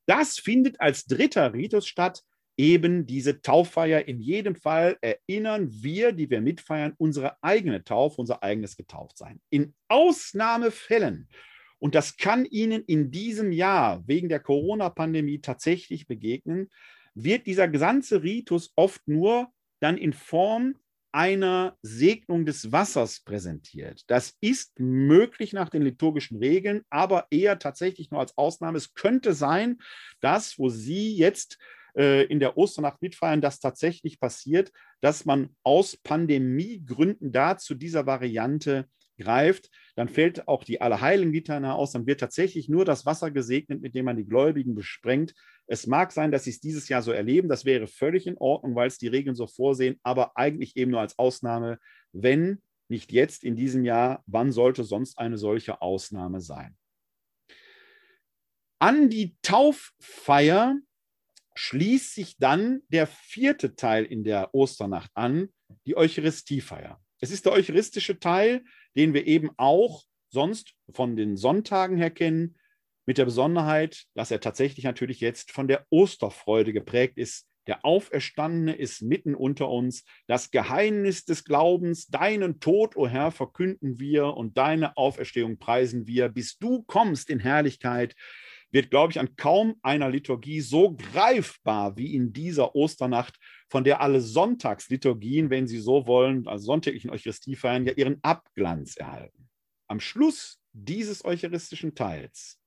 Das findet als dritter Ritus statt eben diese Tauffeier. In jedem Fall erinnern wir, die wir mitfeiern, unsere eigene Taufe, unser eigenes Getauftsein. In Ausnahmefällen, und das kann Ihnen in diesem Jahr wegen der Corona-Pandemie tatsächlich begegnen, wird dieser ganze Ritus oft nur dann in Form einer Segnung des Wassers präsentiert. Das ist möglich nach den liturgischen Regeln, aber eher tatsächlich nur als Ausnahme. Es könnte sein, dass, wo Sie jetzt äh, in der Osternacht mitfeiern, das tatsächlich passiert, dass man aus Pandemiegründen da zu dieser Variante greift, dann fällt auch die Allerheiligen-Litanei aus, dann wird tatsächlich nur das Wasser gesegnet, mit dem man die Gläubigen besprengt. Es mag sein, dass sie es dieses Jahr so erleben, das wäre völlig in Ordnung, weil es die Regeln so vorsehen, aber eigentlich eben nur als Ausnahme, wenn nicht jetzt in diesem Jahr, wann sollte sonst eine solche Ausnahme sein? An die Tauffeier schließt sich dann der vierte Teil in der Osternacht an, die Eucharistiefeier. Es ist der eucharistische Teil, den wir eben auch sonst von den Sonntagen her kennen, mit der Besonderheit, dass er tatsächlich natürlich jetzt von der Osterfreude geprägt ist. Der Auferstandene ist mitten unter uns. Das Geheimnis des Glaubens, deinen Tod, o oh Herr, verkünden wir und deine Auferstehung preisen wir, bis du kommst in Herrlichkeit wird, glaube ich, an kaum einer Liturgie so greifbar wie in dieser Osternacht, von der alle Sonntagsliturgien, wenn Sie so wollen, also sonntäglichen Eucharistie feiern, ja ihren Abglanz erhalten. Am Schluss dieses eucharistischen Teils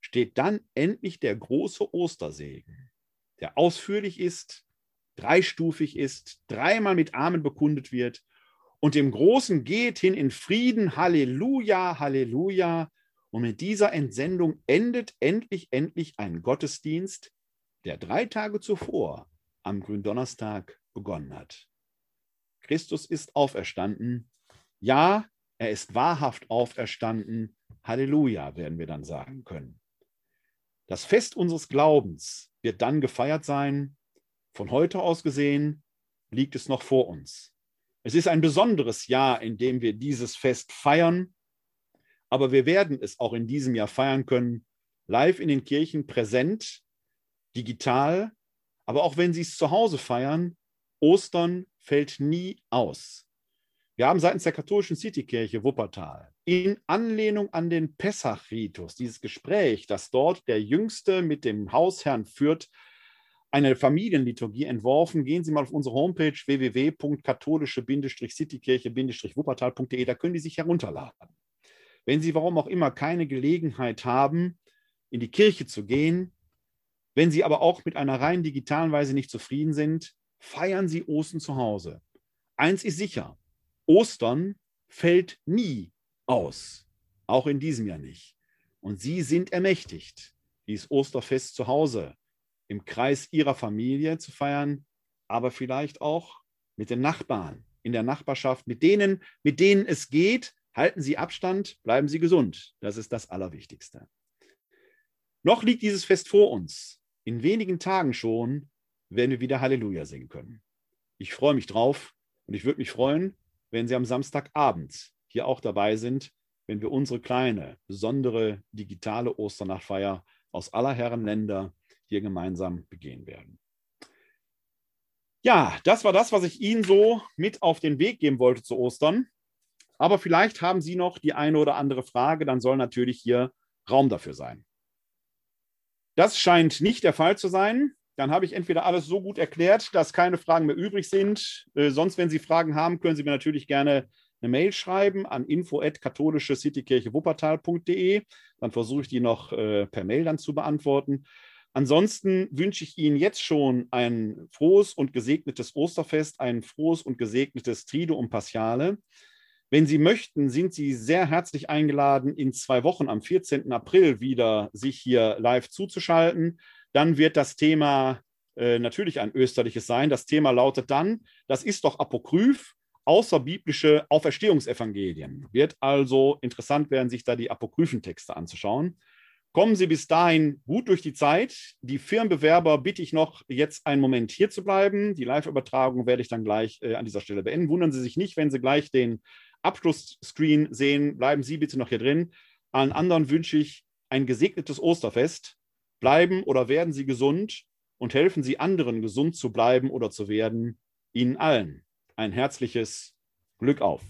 steht dann endlich der große Ostersegen, der ausführlich ist, dreistufig ist, dreimal mit Amen bekundet wird und dem Großen geht hin in Frieden, Halleluja, Halleluja, und mit dieser Entsendung endet endlich, endlich ein Gottesdienst, der drei Tage zuvor am Gründonnerstag begonnen hat. Christus ist auferstanden. Ja, er ist wahrhaft auferstanden. Halleluja, werden wir dann sagen können. Das Fest unseres Glaubens wird dann gefeiert sein. Von heute aus gesehen liegt es noch vor uns. Es ist ein besonderes Jahr, in dem wir dieses Fest feiern. Aber wir werden es auch in diesem Jahr feiern können, live in den Kirchen präsent, digital. Aber auch wenn Sie es zu Hause feiern, Ostern fällt nie aus. Wir haben seitens der katholischen Citykirche Wuppertal in Anlehnung an den Pessach-Ritus, dieses Gespräch, das dort der Jüngste mit dem Hausherrn führt, eine Familienliturgie entworfen. Gehen Sie mal auf unsere Homepage www.katholische-citykirche-wuppertal.de, da können die sich herunterladen. Wenn Sie warum auch immer keine Gelegenheit haben, in die Kirche zu gehen, wenn Sie aber auch mit einer rein digitalen Weise nicht zufrieden sind, feiern Sie Ostern zu Hause. Eins ist sicher, Ostern fällt nie aus, auch in diesem Jahr nicht. Und Sie sind ermächtigt, dieses Osterfest zu Hause im Kreis Ihrer Familie zu feiern, aber vielleicht auch mit den Nachbarn in der Nachbarschaft, mit denen, mit denen es geht, Halten Sie Abstand, bleiben Sie gesund. Das ist das Allerwichtigste. Noch liegt dieses Fest vor uns. In wenigen Tagen schon werden wir wieder Halleluja singen können. Ich freue mich drauf und ich würde mich freuen, wenn Sie am Samstagabend hier auch dabei sind, wenn wir unsere kleine, besondere digitale Osternachtfeier aus aller Herren Länder hier gemeinsam begehen werden. Ja, das war das, was ich Ihnen so mit auf den Weg geben wollte zu Ostern. Aber vielleicht haben Sie noch die eine oder andere Frage, dann soll natürlich hier Raum dafür sein. Das scheint nicht der Fall zu sein. Dann habe ich entweder alles so gut erklärt, dass keine Fragen mehr übrig sind. Äh, sonst, wenn Sie Fragen haben, können Sie mir natürlich gerne eine Mail schreiben an info@katholische Citykirche Wuppertal.de. Dann versuche ich die noch äh, per Mail dann zu beantworten. Ansonsten wünsche ich Ihnen jetzt schon ein frohes und gesegnetes Osterfest, ein frohes und gesegnetes Triduum Paschale. Wenn Sie möchten, sind Sie sehr herzlich eingeladen, in zwei Wochen am 14. April wieder sich hier live zuzuschalten. Dann wird das Thema äh, natürlich ein österliches sein. Das Thema lautet dann, das ist doch apokryph, außerbiblische Auferstehungsevangelien. Wird also interessant werden, sich da die apokryphen Texte anzuschauen. Kommen Sie bis dahin gut durch die Zeit. Die Firmenbewerber bitte ich noch, jetzt einen Moment hier zu bleiben. Die Live-Übertragung werde ich dann gleich äh, an dieser Stelle beenden. Wundern Sie sich nicht, wenn Sie gleich den Abschlussscreen sehen, bleiben Sie bitte noch hier drin. Allen anderen wünsche ich ein gesegnetes Osterfest. Bleiben oder werden Sie gesund und helfen Sie anderen, gesund zu bleiben oder zu werden. Ihnen allen ein herzliches Glück auf.